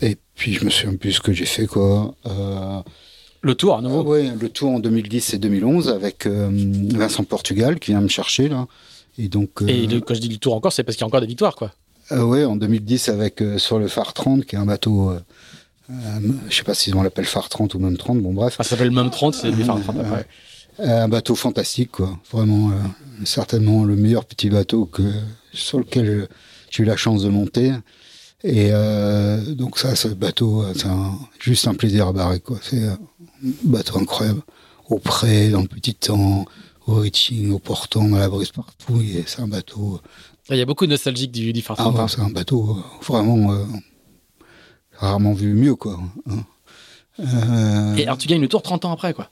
Et puis, je me souviens plus ce que j'ai fait, quoi. le tour, à nouveau. oui, le tour en 2010 et 2011 avec Vincent Portugal qui vient me chercher là. Et donc. Euh, et quand je dis du tour encore, c'est parce qu'il y a encore des victoires, quoi. Euh, oui, en 2010 avec euh, sur le phare 30, qui est un bateau. Euh, je sais pas si on l'appelle phare 30 ou même 30, bon bref. Ah, ça s'appelle même 30, c'est phare 30 après. un bateau fantastique, quoi. Vraiment, certainement le meilleur petit bateau que sur lequel j'ai eu la chance de monter. Et euh, donc ça, ce bateau, c'est juste un plaisir à barrer. quoi. C'est un bateau incroyable. Au près, dans le petit temps, au reaching, au portant, dans la brise partout. C'est un bateau... Il y a beaucoup de nostalgique du, du ah, C'est un bateau vraiment rarement vu mieux. quoi. Hein. Et alors tu gagnes le tour 30 ans après, quoi.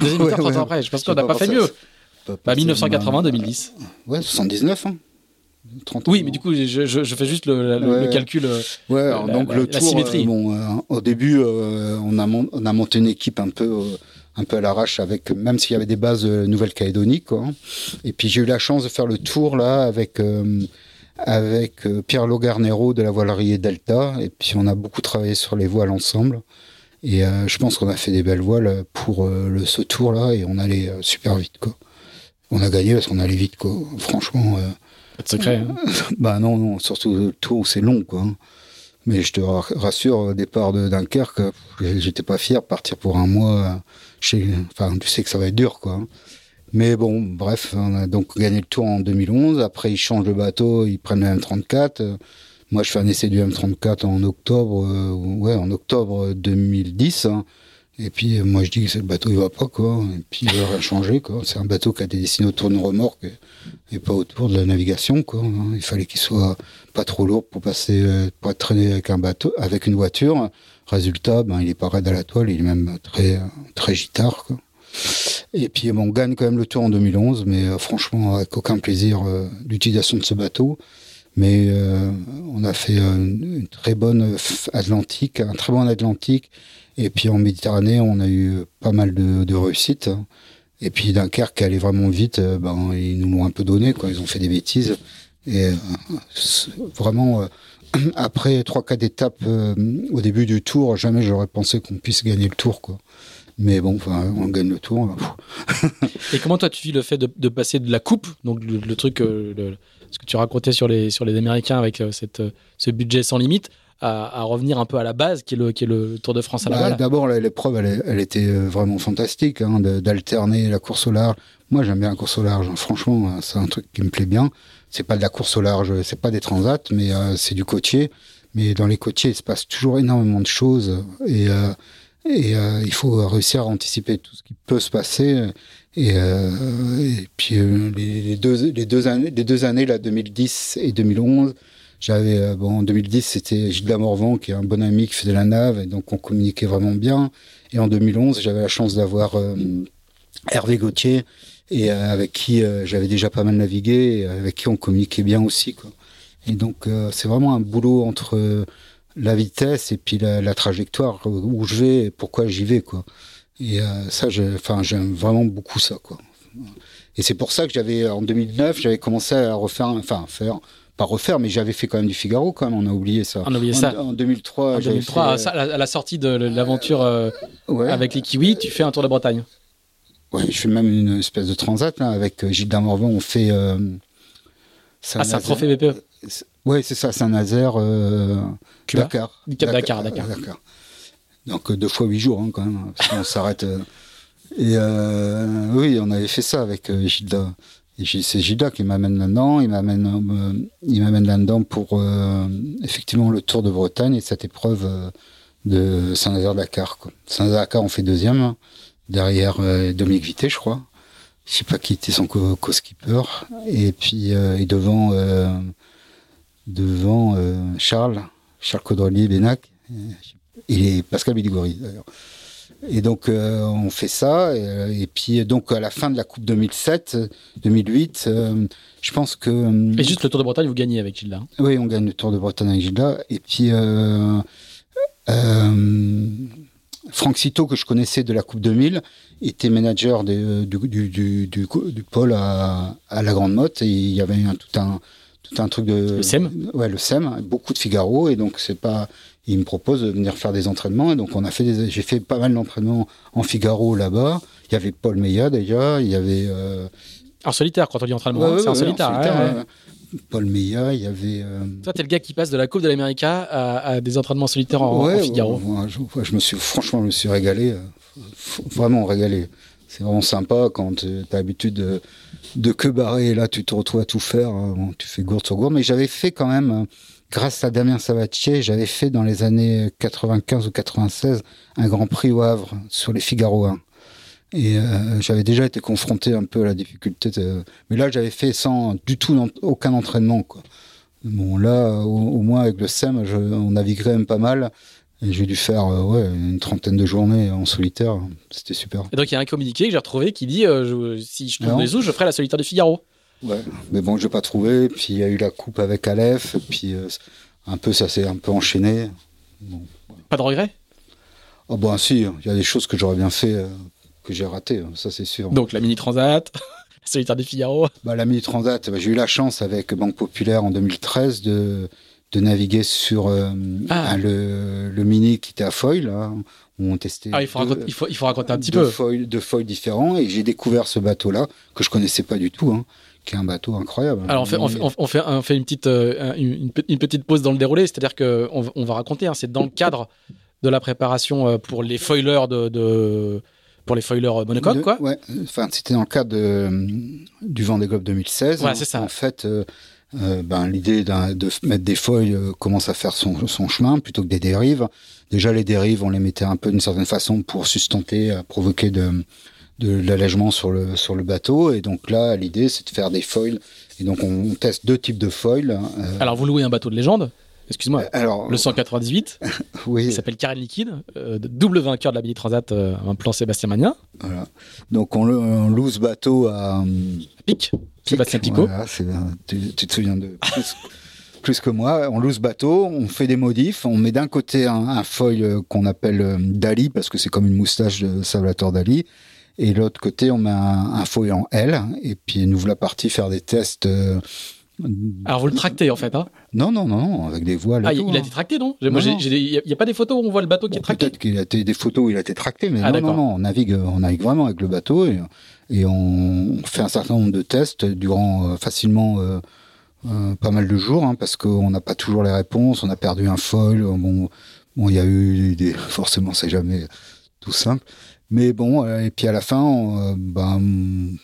Deuxième ouais, 30 ans après. Je pense qu'on n'a pas, fait mieux. Bah, 1980, 2010. Ouais, 79. Hein. 30 oui, mais du coup, je, je, fais juste le, le, calcul. Euh, ouais, alors, donc le tour, symétrie. Euh, bon, euh, au début, on, a on a monté une équipe un peu, un peu à l'arrache, avec même s'il y avait des bases Nouvelle-Calédonie, quoi. Et puis j'ai eu la chance de faire le tour là avec avec Pierre Logarnero de la voilerie Delta, et puis on a beaucoup travaillé sur les voiles ensemble. Et euh, je pense qu'on a fait des belles voiles pour euh, le, ce tour-là et on allait euh, super vite, quoi. On a gagné parce qu'on allait vite, quoi. Franchement. Pas de secret. Hein. [LAUGHS] bah non, non, surtout le tour, c'est long, quoi. Mais je te rassure, au départ de Dunkerque, j'étais pas fier de partir pour un mois. Chez... Enfin, tu sais que ça va être dur, quoi. Mais bon, bref, on a donc gagné le tour en 2011. Après, ils changent le bateau, ils prennent le M34. Moi, je fais un essai du M34 en octobre, euh, ouais, en octobre 2010. Hein. Et puis, euh, moi, je dis que le bateau, il va pas, quoi. Et puis, il rien changer, quoi. C'est un bateau qui a été destiné autour d'une remorque et, pas autour de la navigation, quoi. Hein. Il fallait qu'il soit pas trop lourd pour passer, euh, pour être traîné avec un bateau, avec une voiture. Résultat, ben, il est pas raide à la toile, il est même très, très gitard, quoi. Et puis, bon, on gagne quand même le tour en 2011, mais franchement, avec aucun plaisir l'utilisation de ce bateau. Mais euh, on a fait une, très bonne Atlantique, un très bon Atlantique. Et puis en Méditerranée, on a eu pas mal de, de réussites. Et puis Dunkerque, allait vraiment vite, euh, ben, ils nous l'ont un peu donné, quoi. Ils ont fait des bêtises. Et euh, vraiment, [CLEARS THROAT] après trois, quatre étapes au début du tour, jamais j'aurais pensé qu'on puisse gagner le tour, quoi. Mais bon, enfin, on gagne le tour. [LAUGHS] Et comment toi tu vis le fait de, de passer de la coupe, donc le, truc, le, ce que tu racontais sur les, sur les Américains avec euh, cette, euh, ce budget sans limite, à, revenir un peu à la base, qui est le, qui est le Tour de France à la bah, D'abord, l'épreuve, elle, elle, était euh, vraiment fantastique, hein, d'alterner la course au large. Moi, j'aime bien la course au large. Hein. Franchement, c'est un truc qui me plaît bien. C'est pas de la course au large, c'est pas des transats, mais c'est du côtier. Mais dans les côtiers, il se passe toujours énormément de choses et, et il faut réussir à anticiper tout ce qui peut se passer. Et, euh, puis euh, les, deux, années, là, 2010 et 2011, j'avais, euh, en 2010, c'était Gilles Morvan, qui est un bon ami qui faisait la nave, et donc on communiquait vraiment bien. Et en 2011, j'avais la chance d'avoir Hervé Gauthier, et avec qui j'avais déjà pas mal navigué, et avec qui on communiquait bien aussi. Quoi. Et donc, c'est vraiment un boulot entre la vitesse et puis la, la, trajectoire, où je vais et pourquoi j'y vais. quoi. Et euh, ça, enfin, j'aime vraiment beaucoup ça, quoi. Et c'est pour ça que j'avais, en 2009, j'avais commencé à refaire, enfin, faire, pas refaire, mais j'avais fait quand même du Figaro, quand même, on a oublié ça. On a oublié ça. En 2003. En 2003, fait, à, la, sortie de l'aventure euh, avec les Kiwis, tu fais un tour de Bretagne. Ouais, je fais même une espèce de transat, là, avec euh, Gilles Damorvan, on fait. ah, c'est un trophée BPE Ouais, c'est ça, Saint-Nazaire, Dakar. Dakar, Dakar. Dakar. Dakar. Donc deux fois huit jours hein, quand même, parce qu'on s'arrête. Euh. et euh, oui, on avait fait ça avec euh, Gilda. C'est Gilda qui m'amène là-dedans. Il m'amène, euh, il m'amène là-dedans pour effectivement le Tour de Bretagne et cette épreuve de Saint-Nazaire-Dakar. Saint-Nazaire-Dakar, on fait deuxième hein, derrière Dominique Vité, je crois. Je sais pas qui était son co-skipper. et puis et devant devant Charles, Charles Caudrelier Bénac et Pascal Biligori d'ailleurs. Et donc euh, on fait ça euh, et, puis donc à la fin de la Coupe 2007, 2008, euh, je pense que et juste le Tour de Bretagne vous gagnez avec Gilda. Oui, on gagne le Tour de Bretagne avec Gilda et puis Franck Cito que je connaissais de la Coupe 2000 était manager du, du, du, du, pôle à, à la Grande Motte et il y avait un, tout un tout un truc de le SEM ouais le SEM beaucoup de Figaro et donc c'est pas il me propose de venir faire des entraînements. Et donc, on a fait des, j'ai fait pas mal d'entraînements en Figaro là-bas. Il y avait Paul Meillat déjà, il y avait. Euh... En solitaire, quand on dit entraînement, c'est en solitaire. Paul Meillat, il y avait. Euh... Toi, t'es le gars qui passe de la Coupe de l'América à, des entraînements solitaires en, Figaro. je, je, me suis, franchement, je me suis régalé, euh, vraiment régalé. c'est vraiment sympa quand tu as l'habitude de, de que barrer et là tu te retrouves à tout faire. Hein. tu fais gourde sur gourde. Mais j'avais fait quand même, grâce à Damien Sabatier, j'avais fait dans les années 95 ou 96 un Grand Prix au Havre sur les Figaro 1. Et euh, j'avais déjà été confronté un peu à la difficulté. Mais là, j'avais fait sans du tout aucun entraînement. Quoi. Bon, là, au, moins avec le SEM, je, on naviguerait même pas mal. Et j'ai dû faire euh, ouais, une trentaine de journées en solitaire. C'était super. Et donc, il y a un communiqué que j'ai retrouvé qui dit euh, si je trouve sous, je ferai la solitaire du Figaro. Ouais, mais bon, je n'ai pas trouvé. Puis il y a eu la coupe avec Aleph. Puis un peu, ça s'est un peu enchaîné. Pas de regret Oh, ben si, il y a des choses que j'aurais bien fait que j'ai raté, hein, ça c'est sûr. Donc la Mini Transat, [LAUGHS] solitaire des Figaro. Bah, la Mini Transat, bah, j'ai eu la chance avec Banque Populaire en 2013 de, de naviguer sur euh, ah. le, le, Mini qui était à foil. Où on testait. Ah, il faut, raconter, il faut, il faut raconter un petit peu. Foils, deux foils différents et j'ai découvert ce bateau-là que je connaissais pas du tout. Hein, qui est un bateau incroyable. Alors on fait, on fait, on fait, on fait une, petite, euh, une, une, petite pause dans le déroulé, c'est-à-dire qu'on on va raconter, hein, c'est dans le cadre de la préparation euh, pour les foilers de, de pour les foilers monocoques, quoi. Ouais, enfin, c'était dans le cadre de, du Vendée Globe 2016. Ouais, c'est ça. En fait, euh, euh, ben, l'idée de mettre des foils euh, commence à faire son, son, chemin plutôt que des dérives. Déjà, les dérives, on les mettait un peu d'une certaine façon pour sustenter, provoquer de, de l'allègement sur le, sur le bateau. Et donc là, l'idée, c'est de faire des foils. Et donc, on, teste deux types de foils. Alors, vous louez un bateau de légende excuse-moi, euh, Alors, le 198, [LAUGHS] oui. il s'appelle Karen Liquide, euh, double vainqueur de la Mini Transat, euh, un plan Sébastien Magnin. Voilà. Donc on, on loue bateau à Pic, Sébastien Picot. tu, te souviens de plus, [LAUGHS] que moi. On loue bateau, on fait des modifs, on met d'un côté un, foil qu'on appelle Dali, parce que c'est comme une moustache de Salvatore Dali. Et l'autre côté, on met un, un, foil en L. Et puis, nous voilà partis faire des tests alors vous le tractez en fait, hein Non, non, non, avec des voiles. Ah, il a hein. été tracté, non Il n'y a, pas des photos où on voit le bateau qui est tracté Peut-être qu'il a été des photos où il a été tracté, mais ah, non, non, non, on navigue, on navigue vraiment avec le bateau et, et on fait un certain nombre de tests durant euh, facilement euh, euh, pas mal de jours, hein, parce qu'on n'a pas toujours les réponses, on a perdu un foil, bon, bon, il y a eu des, forcément, c'est jamais tout simple. Mais bon, euh, et puis à la fin, euh, ben,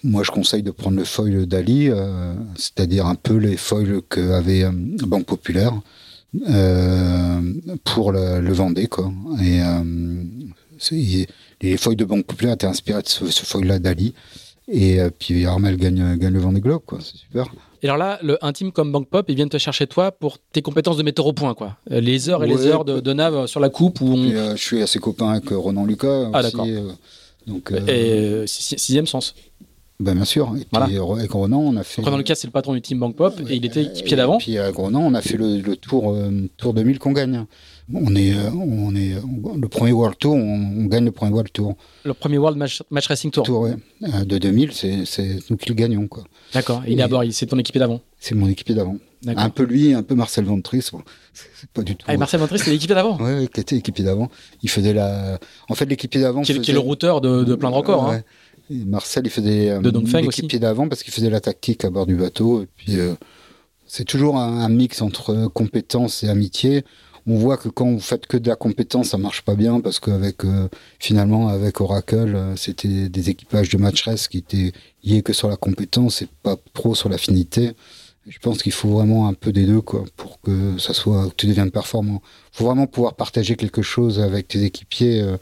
moi je conseille de prendre le foil d'Ali, euh, c'est-à-dire un peu les foils qu'avait Banque Populaire pour le, le Vendée. Quoi. Et les foils de Banque Populaire étaient inspirés de ce, ce foil-là d'Ali. Et puis Armel gagne, gagne le Vendée Globe, quoi. c'est super. Et alors là, le, un team comme Bank Pop, ils viennent te chercher toi pour tes compétences de metteur au point, quoi. Euh, les heures et les heures de, de, nav sur la coupe. Où on... Euh, je suis assez copain avec euh, Ronan Lucas. Ah, d'accord. donc, et sixième sens. Ben, bien sûr. Et puis avec Ronan, on a fait. Ronan Lucas, c'est le patron du team Bank Pop et il était équipier d'avant. Et puis avec Ronan, on a fait le, le tour, tour 2000 qu'on gagne. On est, on est, le premier World Tour, on, gagne le premier World Tour. Le premier World Match, Racing Tour. Tour De 2000, c'est nous qui le gagnons, quoi. D'accord. Il est à bord, c'est ton équipier d'avant. C'est mon équipier d'avant. Un peu lui, un peu Marcel Ventris. Bon, c'est pas du tout. Ah, Marcel Ventris, c'est l'équipier d'avant. Oui, ouais, qui était l'équipier d'avant. Il faisait la. En fait, l'équipier d'avant. Qui, est le routeur de, plein de records. Hein. Marcel, il faisait euh, l'équipier d'avant parce qu'il faisait la tactique à bord du bateau. Et puis, euh, c'est toujours un, mix entre compétence et amitié on voit que quand vous faites que de la compétence, ça marche pas bien parce qu'avec euh, finalement avec Oracle, euh, c'était des équipages de match race qui étaient liés que sur la compétence et pas trop sur l'affinité. Je pense qu'il faut vraiment un peu des deux quoi pour que ça soit que tu deviennes performant. Il faut vraiment pouvoir partager quelque chose avec tes équipiers. Euh,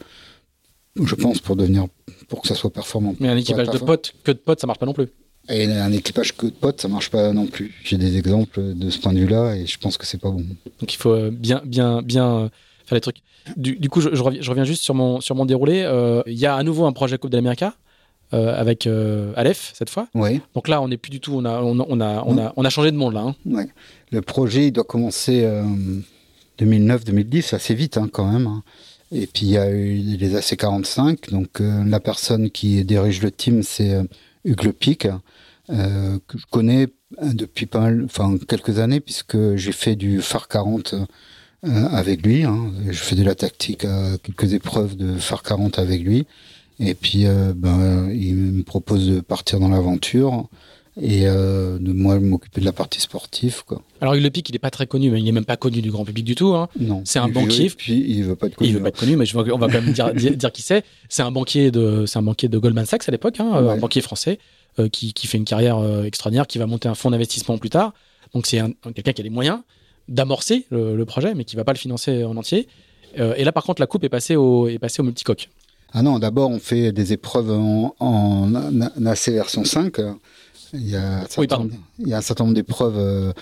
je pense pour devenir pour que ça soit performant. Mais un équipage de potes que de potes, ça marche pas non plus. Et un équipage que de potes, ça marche pas non plus. J'ai des exemples de ce point de vue-là et je pense que c'est pas bon. Donc il faut euh, bien, bien, bien euh, faire les trucs. Du, coup, je, reviens, juste sur mon, sur mon déroulé. Euh, il y a à nouveau un projet Coupe de l'Amérique avec Aleph cette fois. Oui. Donc là, on n'est plus du tout. On a, on, a, on, a, on a changé de monde là. Hein. Ouais. Le projet, il doit commencer 2009-2010, assez vite hein, quand même. Hein. Et puis il y a eu les AC45. Donc la personne qui dirige le team, c'est Hugues euh, que je connais depuis pas mal, enfin quelques années, puisque j'ai fait du phare 40 euh, avec lui. Hein. Je fais de la tactique à quelques épreuves de phare 40 avec lui. Et puis, euh, ben, il me propose de partir dans l'aventure. Et euh, de moi m'occuper de la partie sportive quoi. Alors Hugues Le Pic, il est pas très connu, mais il est même pas connu du grand public du tout. Hein. Non. C'est un banquier. Puis il veut pas être connu. Il veut pas être connu, mais je on va quand même [LAUGHS] dire, qui c'est. C'est un banquier de, c'est un banquier de Goldman Sachs à l'époque, hein, euh, un banquier français euh, qui, qui fait une carrière euh, extraordinaire, qui va monter un fonds d'investissement plus tard. Donc c'est un- quelqu'un qui a les moyens d'amorcer le, le projet, mais qui va pas le financer en entier. Et là, par contre, la coupe est passée au, est passée au multicoque. Ah non, d'abord on fait des épreuves en, en NAC version 5. Il y a un certain, Oui, nombre- il y a un certain nombre d'épreuves, euh,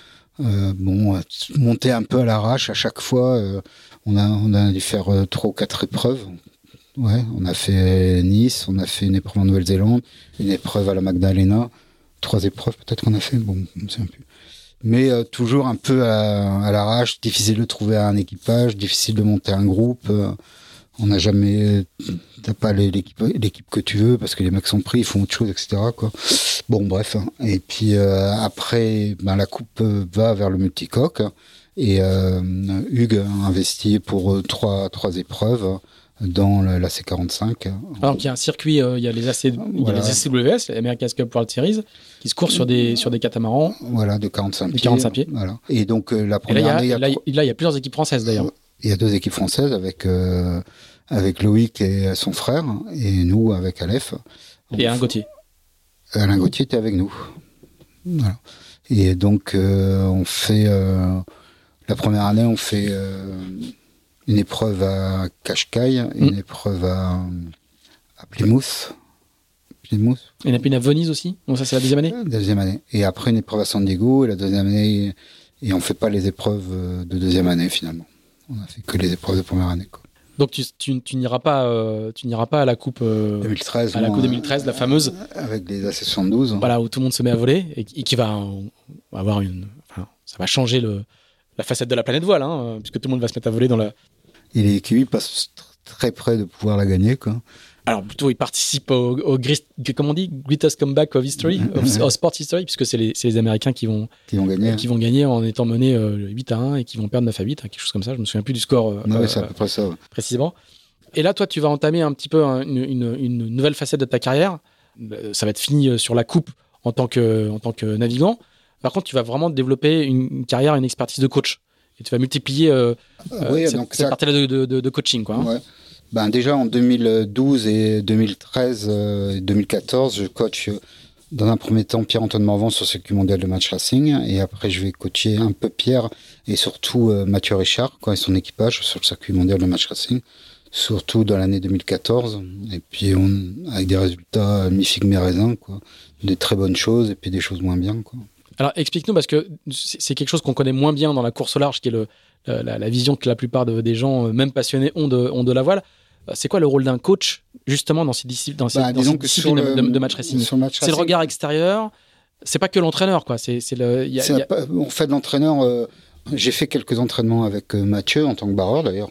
euh, bon, montées un peu à l'arrache à chaque fois. euh, on, a, on a dû faire euh, trois ou quatre épreuves. Ouais, on a fait Nice, on a fait une épreuve en Nouvelle-Zélande, une épreuve à la Magdalena, trois épreuves peut-être qu'on a fait, bon, je me souviens plus. Mais toujours un peu à, à l'arrache, difficile de trouver un équipage, difficile de monter un groupe. On n'a jamais, t'as pas l'équipe l'équipe que tu veux parce que les mecs sont pris, ils font autre chose, etc. Quoi. Bon, bref. hein. Et puis euh, après, ben, la coupe euh, va vers le multicoque et euh, Hugues a investi pour euh, trois trois épreuves dans la, la C45. Alors qu'il y a un circuit, euh, il y a les AC, il y a Voilà. les ACWS, les American Cup World Series, qui se courent sur des, sur des catamarans. Voilà, de 45 De pieds. 45 pieds. Voilà. Et donc la Et là, première année, il y a là, il là, il y a plusieurs équipes françaises d'ailleurs. il y a deux équipes françaises avec euh, avec Loïc et son frère et nous avec Aleph. Et un Gauthier. Alain Gauthier était avec nous. Voilà. Et donc, euh, on fait. euh, la première année, on fait euh, une épreuve à Cascais, une épreuve à, à Plymouth. Plymouth, plus une à Venise aussi. Donc ça, c'est la deuxième année. deuxième année. Et après, une épreuve à San Diego, et la deuxième année. Et on fait pas les épreuves de deuxième année, finalement. On a fait que les épreuves de première année. Quoi. Donc tu, tu, tu n'iras pas, euh, tu n'iras pas à la coupe, euh, 2013. à la coupe 2013, la fameuse, Avec les AC72. voilà où tout le monde se met à voler et, qui- et qui va euh, avoir une, enfin, ça va changer le, la facette de la planète voile, hein, euh, puisque tout le monde va se mettre à voler dans la. Et les kiwis passent tr- très près de pouvoir la gagner. Quoi. Alors plutôt, ils participent au, au comment on dit, greatest comeback of history, of, of sport history, puisque c'est les, Américains qui vont, Qui vont gagner. qui vont gagner en étant menés euh, 8 à 1 et qui vont perdre 9 à 8, hein, quelque chose comme ça. Je me souviens plus du score euh, Ouais, euh, c'est à peu près ça. ouais. précisément. Et là, toi, tu vas entamer un petit peu un- une, une- une nouvelle facette de ta carrière. Euh, Ça va être fini euh, sur la coupe en tant que, en tant que navigant. Par contre, tu vas vraiment développer une, une carrière, une expertise de coach. Et tu vas multiplier euh, euh, Oui, cette, donc cette ça- partie-là de, de- de- de coaching. Quoi, hein. Ouais. Ben déjà en 2012 et 2013 euh, et 2014, je coach euh, dans un premier temps Pierre-Antoine Morvan sur le circuit mondial de match racing. Et après je vais coacher un peu Pierre et surtout euh, Mathieu Richard quoi, et son équipage sur le circuit mondial de match racing, surtout dans l'année 2014 et puis on, avec des résultats euh, mi-figue mi-raisin quoi, des très bonnes choses et puis des choses moins bien quoi. Alors, explique-nous, parce que c'est quelque chose qu'on connaît moins bien dans la course au large, qui est le, la, la- vision que la plupart de- des gens, euh, même passionnés, ont de, ont de la voile. Euh, C'est quoi le rôle d'un coach, justement, dans ces, dans ces, Bah, dans ces disciplines de, le- de- de match racing? C'est le regard extérieur. C'est pas que l'entraîneur, quoi. C'est le. y a- y a- on fait de l'entraîneur. euh, j'ai fait quelques entraînements avec euh, Mathieu en tant que barreur d'ailleurs,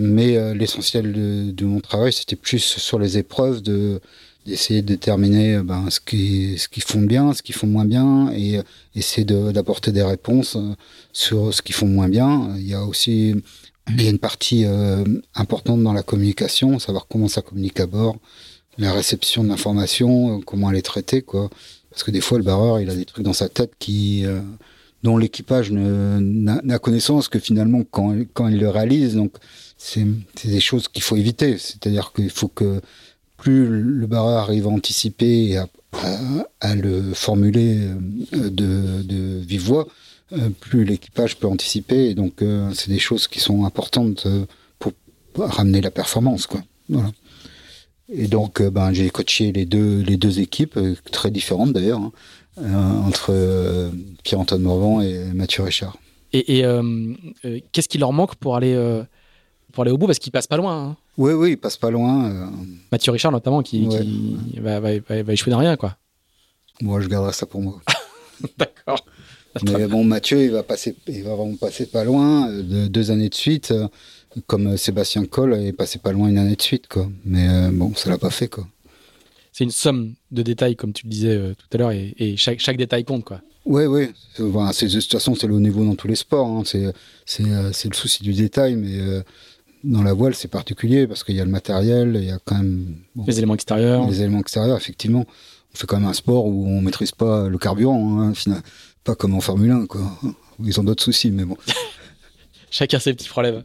mais euh, l'essentiel de, de mon travail c'était plus sur les épreuves de d'essayer de déterminer euh, ben, ce qui ce qu'ils font bien, ce qu'ils font moins bien et euh, essayer d'apporter des réponses euh, sur ce qu'ils font moins bien. Il y a aussi il y a une partie euh, importante dans la communication, savoir comment ça communique à bord, la réception de l'information, comment elle est traitée quoi. Parce que des fois, le barreur, il a des trucs dans sa tête qui, euh, dont l'équipage n'a n'a connaissance que finalement quand, quand il le réalise. Donc, c'est des choses qu'il faut éviter. C'est-à-dire qu'il faut que plus le barreur arrive à anticiper et à, le formuler euh, de, vive voix, euh, plus l'équipage peut anticiper. Donc, euh, c'est des choses qui sont importantes pour ramener la performance. Quoi. Et donc, ben, j'ai coaché les deux, équipes, très différentes d'ailleurs, hein, entre Pierre-Antoine Morvan et Mathieu Richard. Et, et, qu'est-ce qui leur manque pour aller, pour aller au bout Parce qu'ils passent pas loin. hein. Oui, oui, il passe pas loin. euh, Mathieu Richard, notamment, qui, Ouais. qui va, va, va- va échouer dans rien, quoi. moi, je garderai ça pour moi. [LAUGHS] D'accord. Mais bon, Mathieu, il va passer, il va vraiment passer pas loin, euh, de, deux années de suite, euh, comme Sébastien Coll est passé pas loin une année de suite, quoi. Mais euh, bon, ça l'a pas fait, quoi. C'est une somme de détails, comme tu le disais euh, tout à l'heure, et, et chaque, chaque détail compte, quoi. Oui, oui. Voilà, de toute façon, c'est le haut niveau dans tous les sports. hein. C'est, le souci du détail, mais dans la voile, c'est particulier parce qu'il y a le matériel, il y a quand même les éléments extérieurs. Les éléments extérieurs, effectivement. On fait quand même un sport où on maîtrise pas le carburant, hein, pas comme en Formule 1, quoi. Ils ont d'autres soucis, mais bon. [LAUGHS] Chacun ses petits problèmes.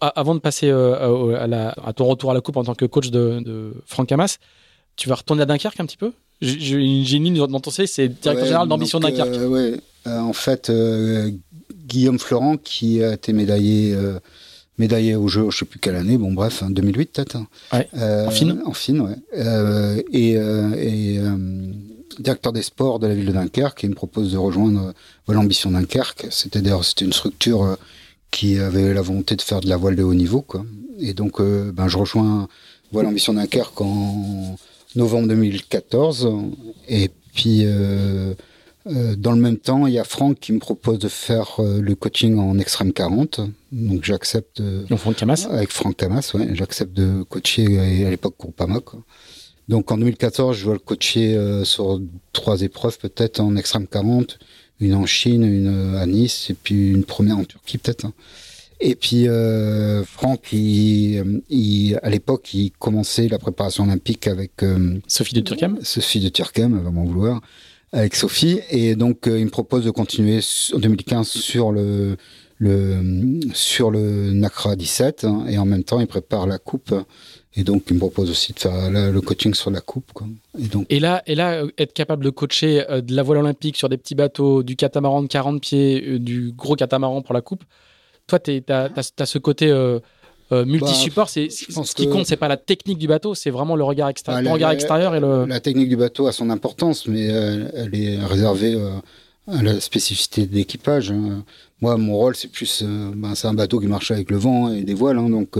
Avant de passer euh, à, ton retour à la coupe en tant que coach de, Franck Hamas, tu vas retourner à Dunkerque un petit peu? J'ai une ligne dans ton CV, c'est directeur général d'ambition Dunkerque. Euh, oui, euh, en fait, Guillaume Florent, qui a été médaillé médaillé au jeu, je sais plus quelle année, bon bref, 2008 hein, peut-être. Hein. en fine En fine, ouais. et, et directeur des sports de la ville de Dunkerque, qui me propose de rejoindre l'ambition Dunkerque. C'était d'ailleurs c'était une structure qui avait la volonté de faire de la voile de haut niveau. Quoi. Et donc, euh, ben, je rejoins Voile Ambition Dunkerque en novembre 2014. Et puis, euh, euh, dans le même temps, il y a Franck qui me propose de faire le coaching en extrême 40. Donc, j'accepte. Franck Camas Avec Franck Camas, ouais. J'accepte de coacher à l'époque Groupama. Quoi. Donc, en 2014, je dois le coacher sur trois épreuves, peut-être en extrême 40 une en Chine, une à Nice, et puis une première en Turquie peut-être. Hein. Et puis euh, Franck, il, à l'époque, il commençait la préparation olympique avec euh, Sophie de Turquem. Sophie de Turquem, va m'en vouloir, avec Sophie, et donc euh, il me propose de continuer en 2015 sur le le sur le NACRA 17, hein, et en même temps, il prépare la coupe et donc, il me propose aussi de faire le coaching sur la coupe. Et, donc... et, là, et là, être capable de coacher euh, de la voile olympique sur des petits bateaux, du catamaran de 40 pieds, euh, du gros catamaran pour la coupe, toi, tu as, ce côté euh, multi-support. Bah, ce qui compte, c'est pas la technique du bateau, c'est vraiment le regard extérieur. Bah, regard extérieur et le... La technique du bateau a son importance, mais elle est réservée à la spécificité de l'équipage. Hein. Moi, mon rôle, c'est plus, ben, c'est un bateau qui marche avec le vent et des voiles, hein, donc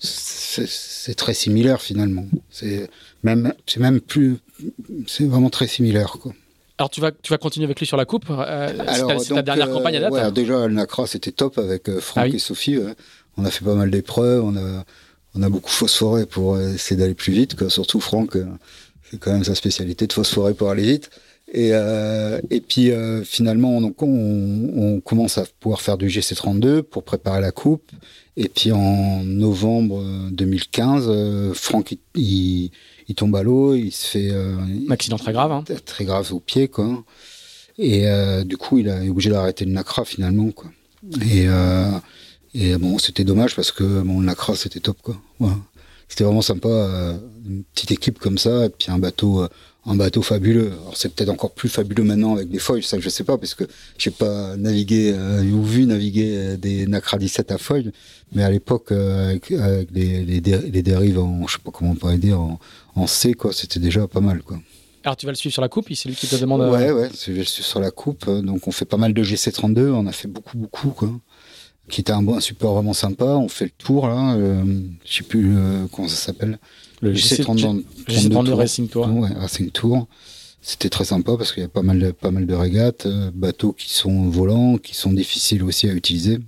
c'est très similaire finalement. C'est même, c'est même plus, c'est vraiment très similaire quoi. Alors tu vas, tu vas continuer avec lui sur la coupe. Euh, c'est ta, dernière campagne à date. Ouais, déjà le Nacra c'était top avec euh, Franck ah et Sophie. On a fait pas mal d'épreuves, on a, on a beaucoup phosphoré pour essayer d'aller plus vite. Surtout Franck, euh, c'est quand même sa spécialité de phosphorer pour aller vite. Et, euh, et puis euh, finalement, donc on, on, commence à pouvoir faire du GC32 pour préparer la coupe. Et puis en novembre 2015, euh, Franck il, il, tombe à l'eau, il se fait un accident très grave, hein. très grave au pied quoi. Et du coup, il a est obligé d'arrêter le NACRA finalement quoi. Et, et bon, c'était dommage parce que bon, le NACRA c'était top quoi. C'était vraiment sympa, une petite équipe comme ça, et puis un bateau un bateau fabuleux. Alors c'est peut-être encore plus fabuleux maintenant avec des foils, ça je sais pas parce que j'ai pas navigué euh, ou vu naviguer euh, des Nacra 17 à foils, mais à l'époque euh, avec, les, les, dérives en je sais pas comment on pourrait dire en, en C quoi, c'était déjà pas mal quoi. Alors tu vas le suivre sur la coupe, c'est lui qui te demande. Ouais ouais, je le suis sur la coupe, donc on fait pas mal de GC32, on a fait beaucoup beaucoup quoi qui était un, bon, support vraiment sympa. On fait le tour là, je sais plus comment ça s'appelle. Le GC32 Racing Tour. Ouais, Racing Tour. C'était très sympa parce qu'il y a pas mal de, pas mal de régates, euh, bateaux qui sont volants, qui sont difficiles aussi à utiliser.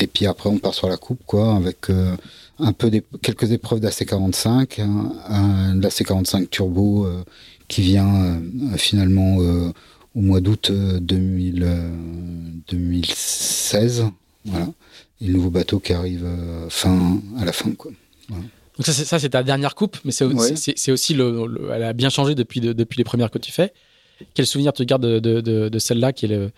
Et puis après, on part sur la coupe, quoi, avec euh, un peu des, quelques épreuves d'AC45, hein, un, l'AC45 Turbo euh, qui vient finalement au mois d'août 2016. Voilà. Et le nouveau bateau qui arrive fin, à la fin, quoi. Voilà. Donc ça, c'est ta dernière coupe, mais c'est aussi le, elle a bien changé depuis, depuis les premières que tu fais. Quel souvenir tu gardes de, de, celle-là qui est le,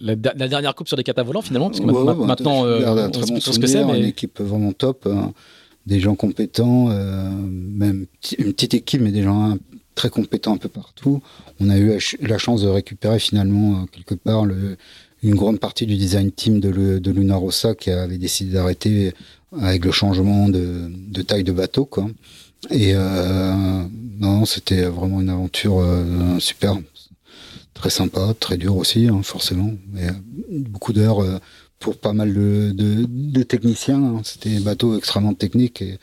la, dernière coupe sur des catavolants finalement? Parce que maintenant, euh, on très bon ce que c'est. Mais... Une équipe vraiment top, hein. des gens compétents, euh, même une petite équipe, mais des gens très compétents un peu partout. On a eu la chance de récupérer finalement euh, quelque part le, une grande partie du design team de, de Luna Rossa qui avait décidé d'arrêter avec le changement de, de, taille de bateau, quoi. Et euh, non, c'était vraiment une aventure euh, super, très sympa, très dur aussi, hein, forcément, euh, beaucoup d'heures euh, pour pas mal de, de, de techniciens. Hein. C'était un bateau extrêmement technique et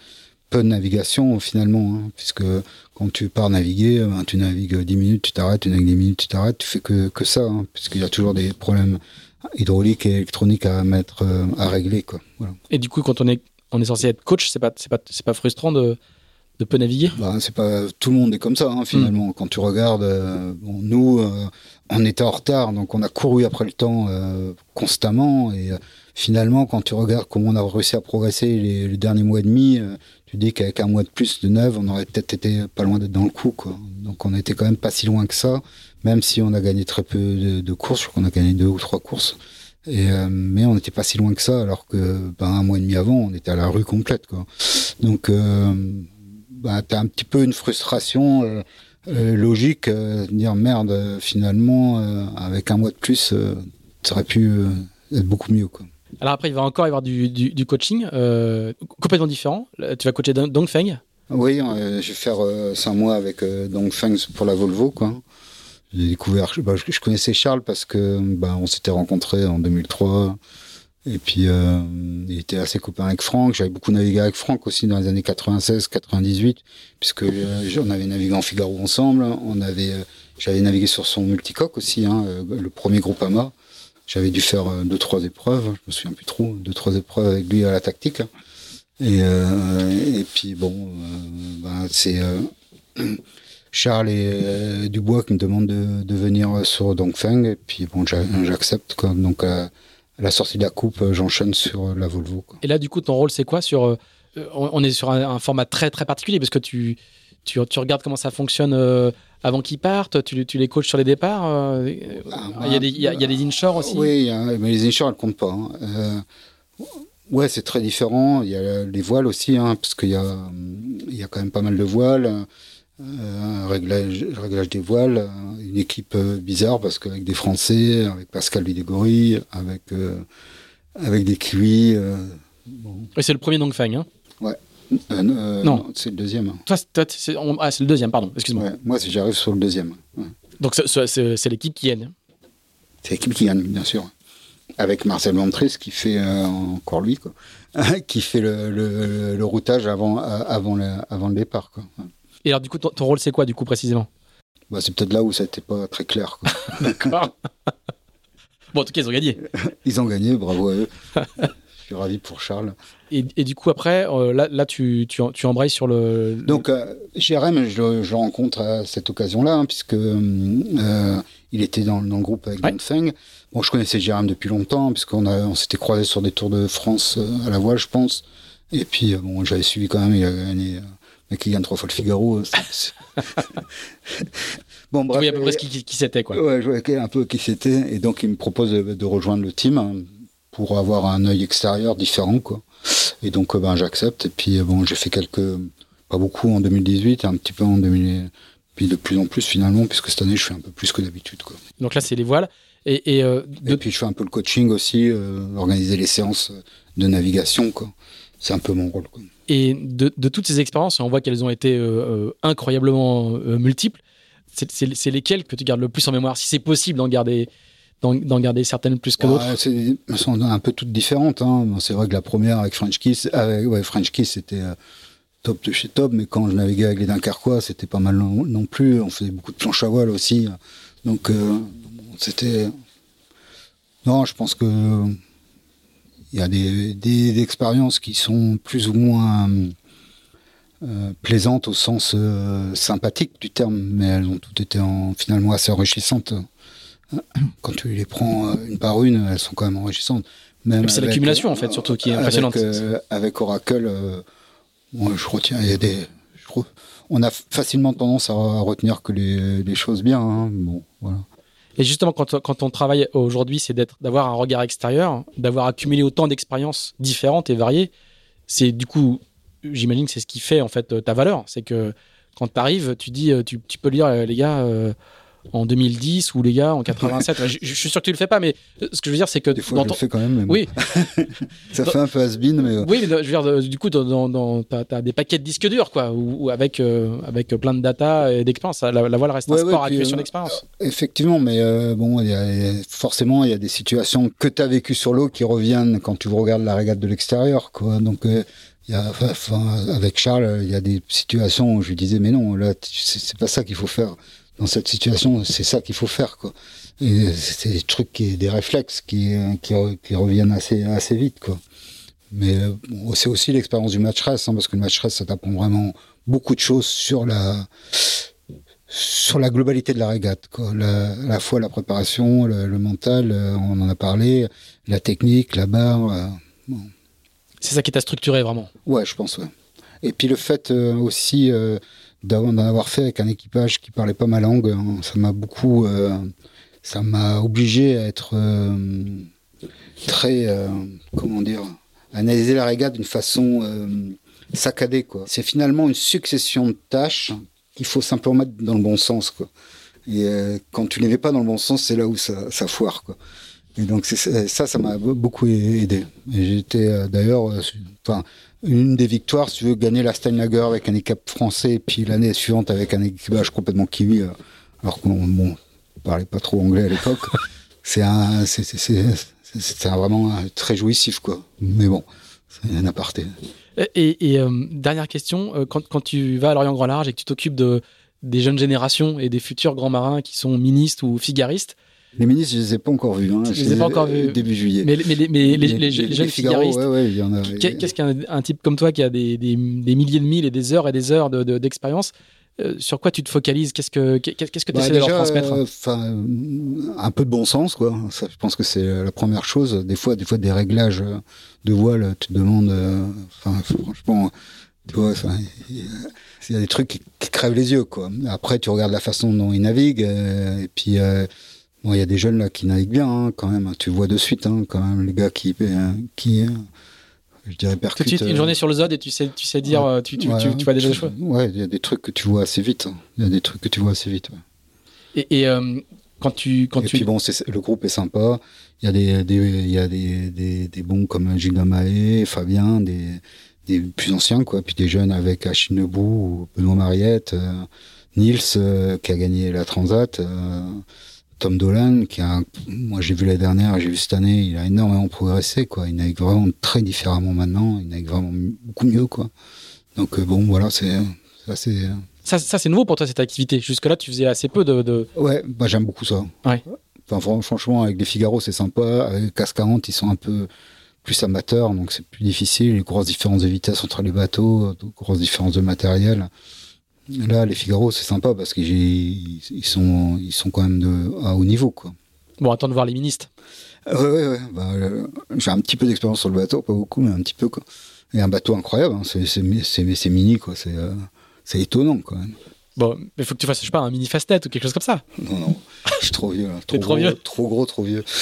peu de navigation finalement, hein, puisque quand tu pars naviguer, ben, tu navigues 10 minutes, tu t'arrêtes, tu navigues 10 minutes, tu t'arrêtes, tu fais que, que ça, hein, puisqu'il y a toujours des problèmes hydrauliques et électroniques à mettre, euh, à régler. Quoi. Voilà. Et du coup, quand on est, on est censé être coach, c'est pas, c'est pas, c'est pas frustrant de, de peu naviguer? Bah, c'est pas tout le monde est comme ça hein, finalement. Quand tu regardes, bon, nous, on était en retard, donc on a couru après le temps constamment et finalement, quand tu regardes comment on a réussi à progresser les, les derniers mois et demi, tu dis qu'avec un mois de plus de neuf, on aurait peut-être été pas loin d'être dans le coup. Quoi. Donc on était quand même pas si loin que ça, même si on a gagné très peu de, courses. Je crois qu'on a gagné deux ou trois courses. Et, euh, mais on n'était pas si loin que ça, alors que ben, un mois et demi avant, on était à la rue complète. Quoi. Donc euh, ben, tu as un petit peu une frustration euh, euh logique, de dire merde, finalement, avec un mois de plus, ça aurait pu être beaucoup mieux. Quoi. Alors après, il va encore y avoir du, coaching euh, complètement différent. Tu vas coacher Dongfeng Oui, euh, je vais faire euh, cinq mois avec Dongfeng pour la Volvo. Quoi. J'ai bah, je, connaissais Charles parce que bah, on s'était rencontrés en 2003. Et puis, il était assez copain avec Franck. J'avais beaucoup navigué avec Franck aussi dans les années 96-98, puisque on avait navigué en Figaro ensemble. J'avais navigué sur son multicoque aussi, hein, le premier groupe AMA. J'avais dû faire euh, deux, trois épreuves, je me souviens plus trop, deux, trois épreuves avec lui à la tactique. Et, euh, et puis bon, euh, ben, c'est Charles et Dubois qui me demandent de, de venir sur Dongfeng. Et puis bon, j'accepte. Donc à la sortie de la coupe, j'enchaîne sur la Volvo. Et là, du coup, ton rôle, c'est quoi sur On est sur un, format très très particulier parce que tu, tu, tu regardes comment ça fonctionne avant qu'ils partent tu, tu, les coaches sur les départs euh, ah, Il y, a des, il y, a, des inshore aussi Oui, mais les inshore, elles ne comptent pas. Hein. Euh, ouais, c'est très différent. Il y a les voiles aussi, hein, parce qu'il y a, il y a quand même pas mal de voiles. Euh, réglage, réglage, des voiles, une équipe bizarre, parce qu'avec des Français, avec Pascal Videgori, avec, avec des Kiwis. Bon. Et c'est le premier Dongfeng, hein Ouais. Euh, euh, non, c'est le deuxième. Toi, c'est ah, le deuxième, pardon, excuse-moi. moi, j'arrive sur le deuxième. Donc, c'est l'équipe qui gagne C'est l'équipe qui gagne, bien sûr. Avec Marcel Ventris, qui fait, euh, encore lui, quoi, [LAUGHS] qui fait le, le, routage avant, avant, le, avant le départ. Quoi. Et alors, du coup, ton, rôle, c'est quoi, du coup, précisément? Bah, C'est peut-être là où ça n'était pas très clair. [LAUGHS] D'accord. [LAUGHS] bon, en tout cas, ils ont gagné. ils ont gagné, bravo à eux. Suis ravi pour Charles. Et, du coup, après, euh, là, là tu, tu, tu, embrayes sur le. Donc, euh, JRM, je, je, rencontre à cette occasion-là, hein, puisque euh, il était dans, dans, le groupe avec ouais. Feng. Bon, je connaissais JRM depuis longtemps, puisqu'on on s'était croisés sur des tours de France euh, à la voile, je pense. Et puis, bon, j'avais suivi quand même, il a gagné. Mais qui gagne trois fois le Figaro. [LAUGHS] bon, bref. Oui, à peu près qui, qui, c'était, quoi. Ouais, je voyais un peu qui c'était. Et donc, il me propose de, de rejoindre le team. Pour avoir un œil extérieur différent, quoi. Et donc, euh, ben, j'accepte. Et puis, euh, bon, j'ai fait quelques, pas beaucoup en 2018, un petit peu en 2000, puis de plus en plus finalement, puisque cette année, je fais un peu plus que d'habitude, quoi. Donc là, c'est les voiles. Et, et, euh, et, puis, je fais un peu le coaching aussi, organiser les séances de navigation, quoi. C'est un peu mon rôle, quoi. Et de, de toutes ces expériences, on voit qu'elles ont été incroyablement multiples. C'est lesquelles que tu gardes le plus en mémoire Si c'est possible d'en garder d'en garder certaines plus que d'autres Elles sont un peu toutes différentes. Hein. C'est vrai que la première avec French Kiss, avec, ouais, French Kiss, c'était euh, top de chez top, mais quand je naviguais avec les Dunkerquois, c'était pas mal non, plus. On faisait beaucoup de planches à voile aussi. Donc, euh, c'était. Non, je pense que. Il y a des, des, expériences qui sont plus ou moins euh, plaisantes au sens sympathique du terme, mais elles ont toutes été en, finalement assez enrichissantes quand tu les prends euh, une par une, elles sont quand même enrichissantes. C'est l'accumulation en fait, surtout qui est impressionnante. Euh, avec, Oracle, euh, moi, je retiens, il y a des, on a facilement tendance à retenir que les, choses bien. Hein. Bon, voilà. Et justement, quand, quand on travaille aujourd'hui, c'est d'avoir un regard extérieur, d'avoir accumulé autant d'expériences différentes et variées. C'est du coup, j'imagine que c'est ce qui fait en fait ta valeur. C'est que quand tu arrives, tu dis, tu, tu peux lire, les gars en 2010 ou les gars en 87. je, suis sûr que tu le fais pas, mais ce que je veux dire, c'est que des fois, je le fais quand même. Oui. [LAUGHS] ça fait un peu has-been, mais. Euh. Oui, mais je veux dire, du coup, dans, t'as, des paquets de disques durs, quoi, ou, avec euh, avec plein de data et d'expérience. La, la, voile reste un sport à sur d'expérience. Euh, effectivement, mais bon, y a, forcément, il y a des situations que tu as vécues sur l'eau qui reviennent quand tu regardes la régate de l'extérieur, quoi. Donc. Il y a, enfin, avec Charles, il y a des situations où je lui disais, mais non, là, c'est pas ça qu'il faut faire dans cette situation, c'est ça qu'il faut faire, quoi. Et c'est des trucs qui, des réflexes qui, qui, qui, reviennent assez, assez vite, quoi. Mais bon, c'est aussi l'expérience du match race, hein, parce que le match race, ça t'apprend vraiment beaucoup de choses sur la sur la globalité de la régate, quoi. La, à la fois la préparation, le, le mental, euh, on en a parlé, la technique, la barre. euh, bon. C'est ça qui t'a structuré vraiment? Ouais, je pense, ouais. Et puis le fait euh, aussi euh, d'en avoir fait avec un équipage qui parlait pas ma langue, hein, ça m'a beaucoup, euh, ça m'a obligé à être euh, très, euh, comment dire, analyser la régate d'une façon saccadée, quoi. C'est finalement une succession de tâches qu'il faut simplement mettre dans le bon sens, quoi. Et quand tu les mets pas dans le bon sens, c'est là où ça, ça foire, quoi. Et donc ça, ça m'a beaucoup aidé. J'étais d'ailleurs, enfin, une des victoires, si tu veux gagner la Steinlager avec un équipe français, et puis l'année suivante avec un équipage complètement kiwi, euh, alors qu'on bon, on parlait pas trop anglais à l'époque. [LAUGHS] c'est un, vraiment un très jouissif quoi. Mais bon, c'est un aparté. Et, et, euh, dernière question, euh, quand, quand tu vas à l'Orient Grand Large et que tu t'occupes de, des jeunes générations et des futurs grands marins qui sont ministres ou figaristes, Les ministres, je les ai pas encore vus. Hein. Tu Je les as pas encore vus. Début juillet. mais, mais, les- mais les, les- les jeunes Figaro, ouais, ouais, il y en a. qu'est- qu'est-ce qu'un un type comme toi qui a des, des, des milliers de milles et des heures et des heures de- de- d'expérience, euh, sur quoi tu te focalises? Qu'est-ce que que tu Bah, essaies de leur déjà, transmettre? euh, euh, un peu de bon sens, quoi. Ça, je pense que c'est la première chose. Des fois, des fois, des réglages euh, de voile, tu te demandes. euh, franchement, tu vois, il y a- des trucs qui, qui crèvent les yeux, quoi. Après, tu regardes la façon dont ils naviguent, euh, et puis. Bon, il y a des jeunes là qui naviguent bien, hein, quand même. Tu vois de suite, hein, quand même, les gars qui, euh, qui, euh, je dirais, Tout de percutent. suite, une euh, journée sur le Zod et tu sais, tu sais dire, Ouais. tu, tu, ouais, tu, tu vois déjà des choses. Ouais, il y a des trucs que tu vois assez vite. hein. Il y a des trucs que tu vois assez vite. ouais. Et, et, euh, quand tu, quand et tu, puis bon, le groupe est sympa. Il y a des, des, il y a des, des, des bons comme Gilles Mahé, Fabien, des, des plus anciens, quoi. Puis des jeunes avec Achille Nebou, ou Benoît Mariette, euh, Nils, qui a gagné la Transat, Tom Dolan, qui a, moi j'ai vu l'année dernière, j'ai vu cette année, il a énormément progressé, quoi. Il navigue vraiment très différemment maintenant. Il navigue vraiment beaucoup mieux, quoi. Donc euh, bon, voilà, c'est, assez, ça, ça c'est nouveau pour toi cette activité. Jusque-là, tu faisais assez peu de. de... Ouais, bah, j'aime beaucoup ça. Ouais. Enfin, fran- franchement, avec les Figaro, c'est sympa. Avec CAS 40, ils sont un peu plus amateurs, donc c'est plus difficile. Les grosses différences de vitesse entre les bateaux, grosses différences de matériel. Là, les Figaro, c'est sympa parce qu'ils ils sont, ils sont quand même de, à haut niveau, quoi. Bon, attends de voir les ministres. Ouais, ouais, ouais. Bah, euh, j'ai un petit peu d'expérience sur le bateau, pas beaucoup, mais un petit peu, quoi. Et un bateau incroyable, hein. c'est, c'est, mi- c'est, c'est mini, quoi. C'est, euh, étonnant, quand même. Bon, mais faut que tu fasses, je sais pas, un mini fast-net ou quelque chose comme ça. Non, non, je suis trop vieux, là. Trop gros, vieux. Trop gros, trop vieux. [LAUGHS]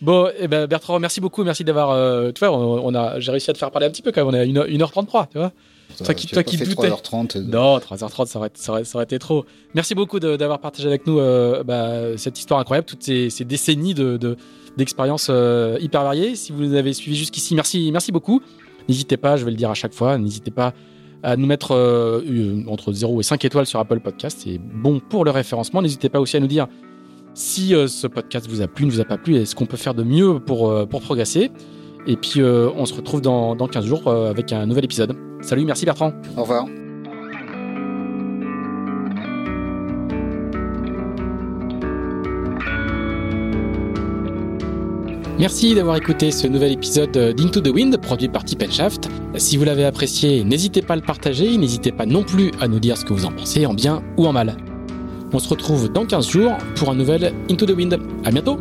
Bon, eh ben Bertrand, merci beaucoup, merci d'avoir. euh, tu vois, on, on a, j'ai réussi à te faire parler un petit peu quand même. On est à 1h33, tu vois. Toi qui- toi qui doutais. 3h30. euh, Non, 3h30, ça aurait, ça aurait, ça aurait été trop. Merci beaucoup de- d'avoir partagé avec nous euh, bah, cette histoire incroyable, toutes ces, ces décennies de, de- d'expériences euh, hyper variées. Si vous nous avez suivis jusqu'ici, merci, merci beaucoup. N'hésitez pas, je vais le dire à chaque fois, n'hésitez pas à nous mettre euh, entre 0 et 5 étoiles sur Apple Podcast. C'est bon pour le référencement. N'hésitez pas aussi à nous dire si ce podcast vous a plu, ne vous a pas plu, et ce qu'on peut faire de mieux pour, pour progresser? Et puis, euh, on se retrouve dans, dans 15 jours euh, avec un nouvel épisode. Salut, merci Bertrand. Au revoir. Merci d'avoir écouté ce nouvel épisode d'Into the Wind produit par Tip Shaft. Si vous l'avez apprécié, n'hésitez pas à le partager, n'hésitez pas non plus à nous dire ce que vous en pensez, en bien ou en mal. On se retrouve dans 15 jours pour un nouvel Into the Wind. À bientôt!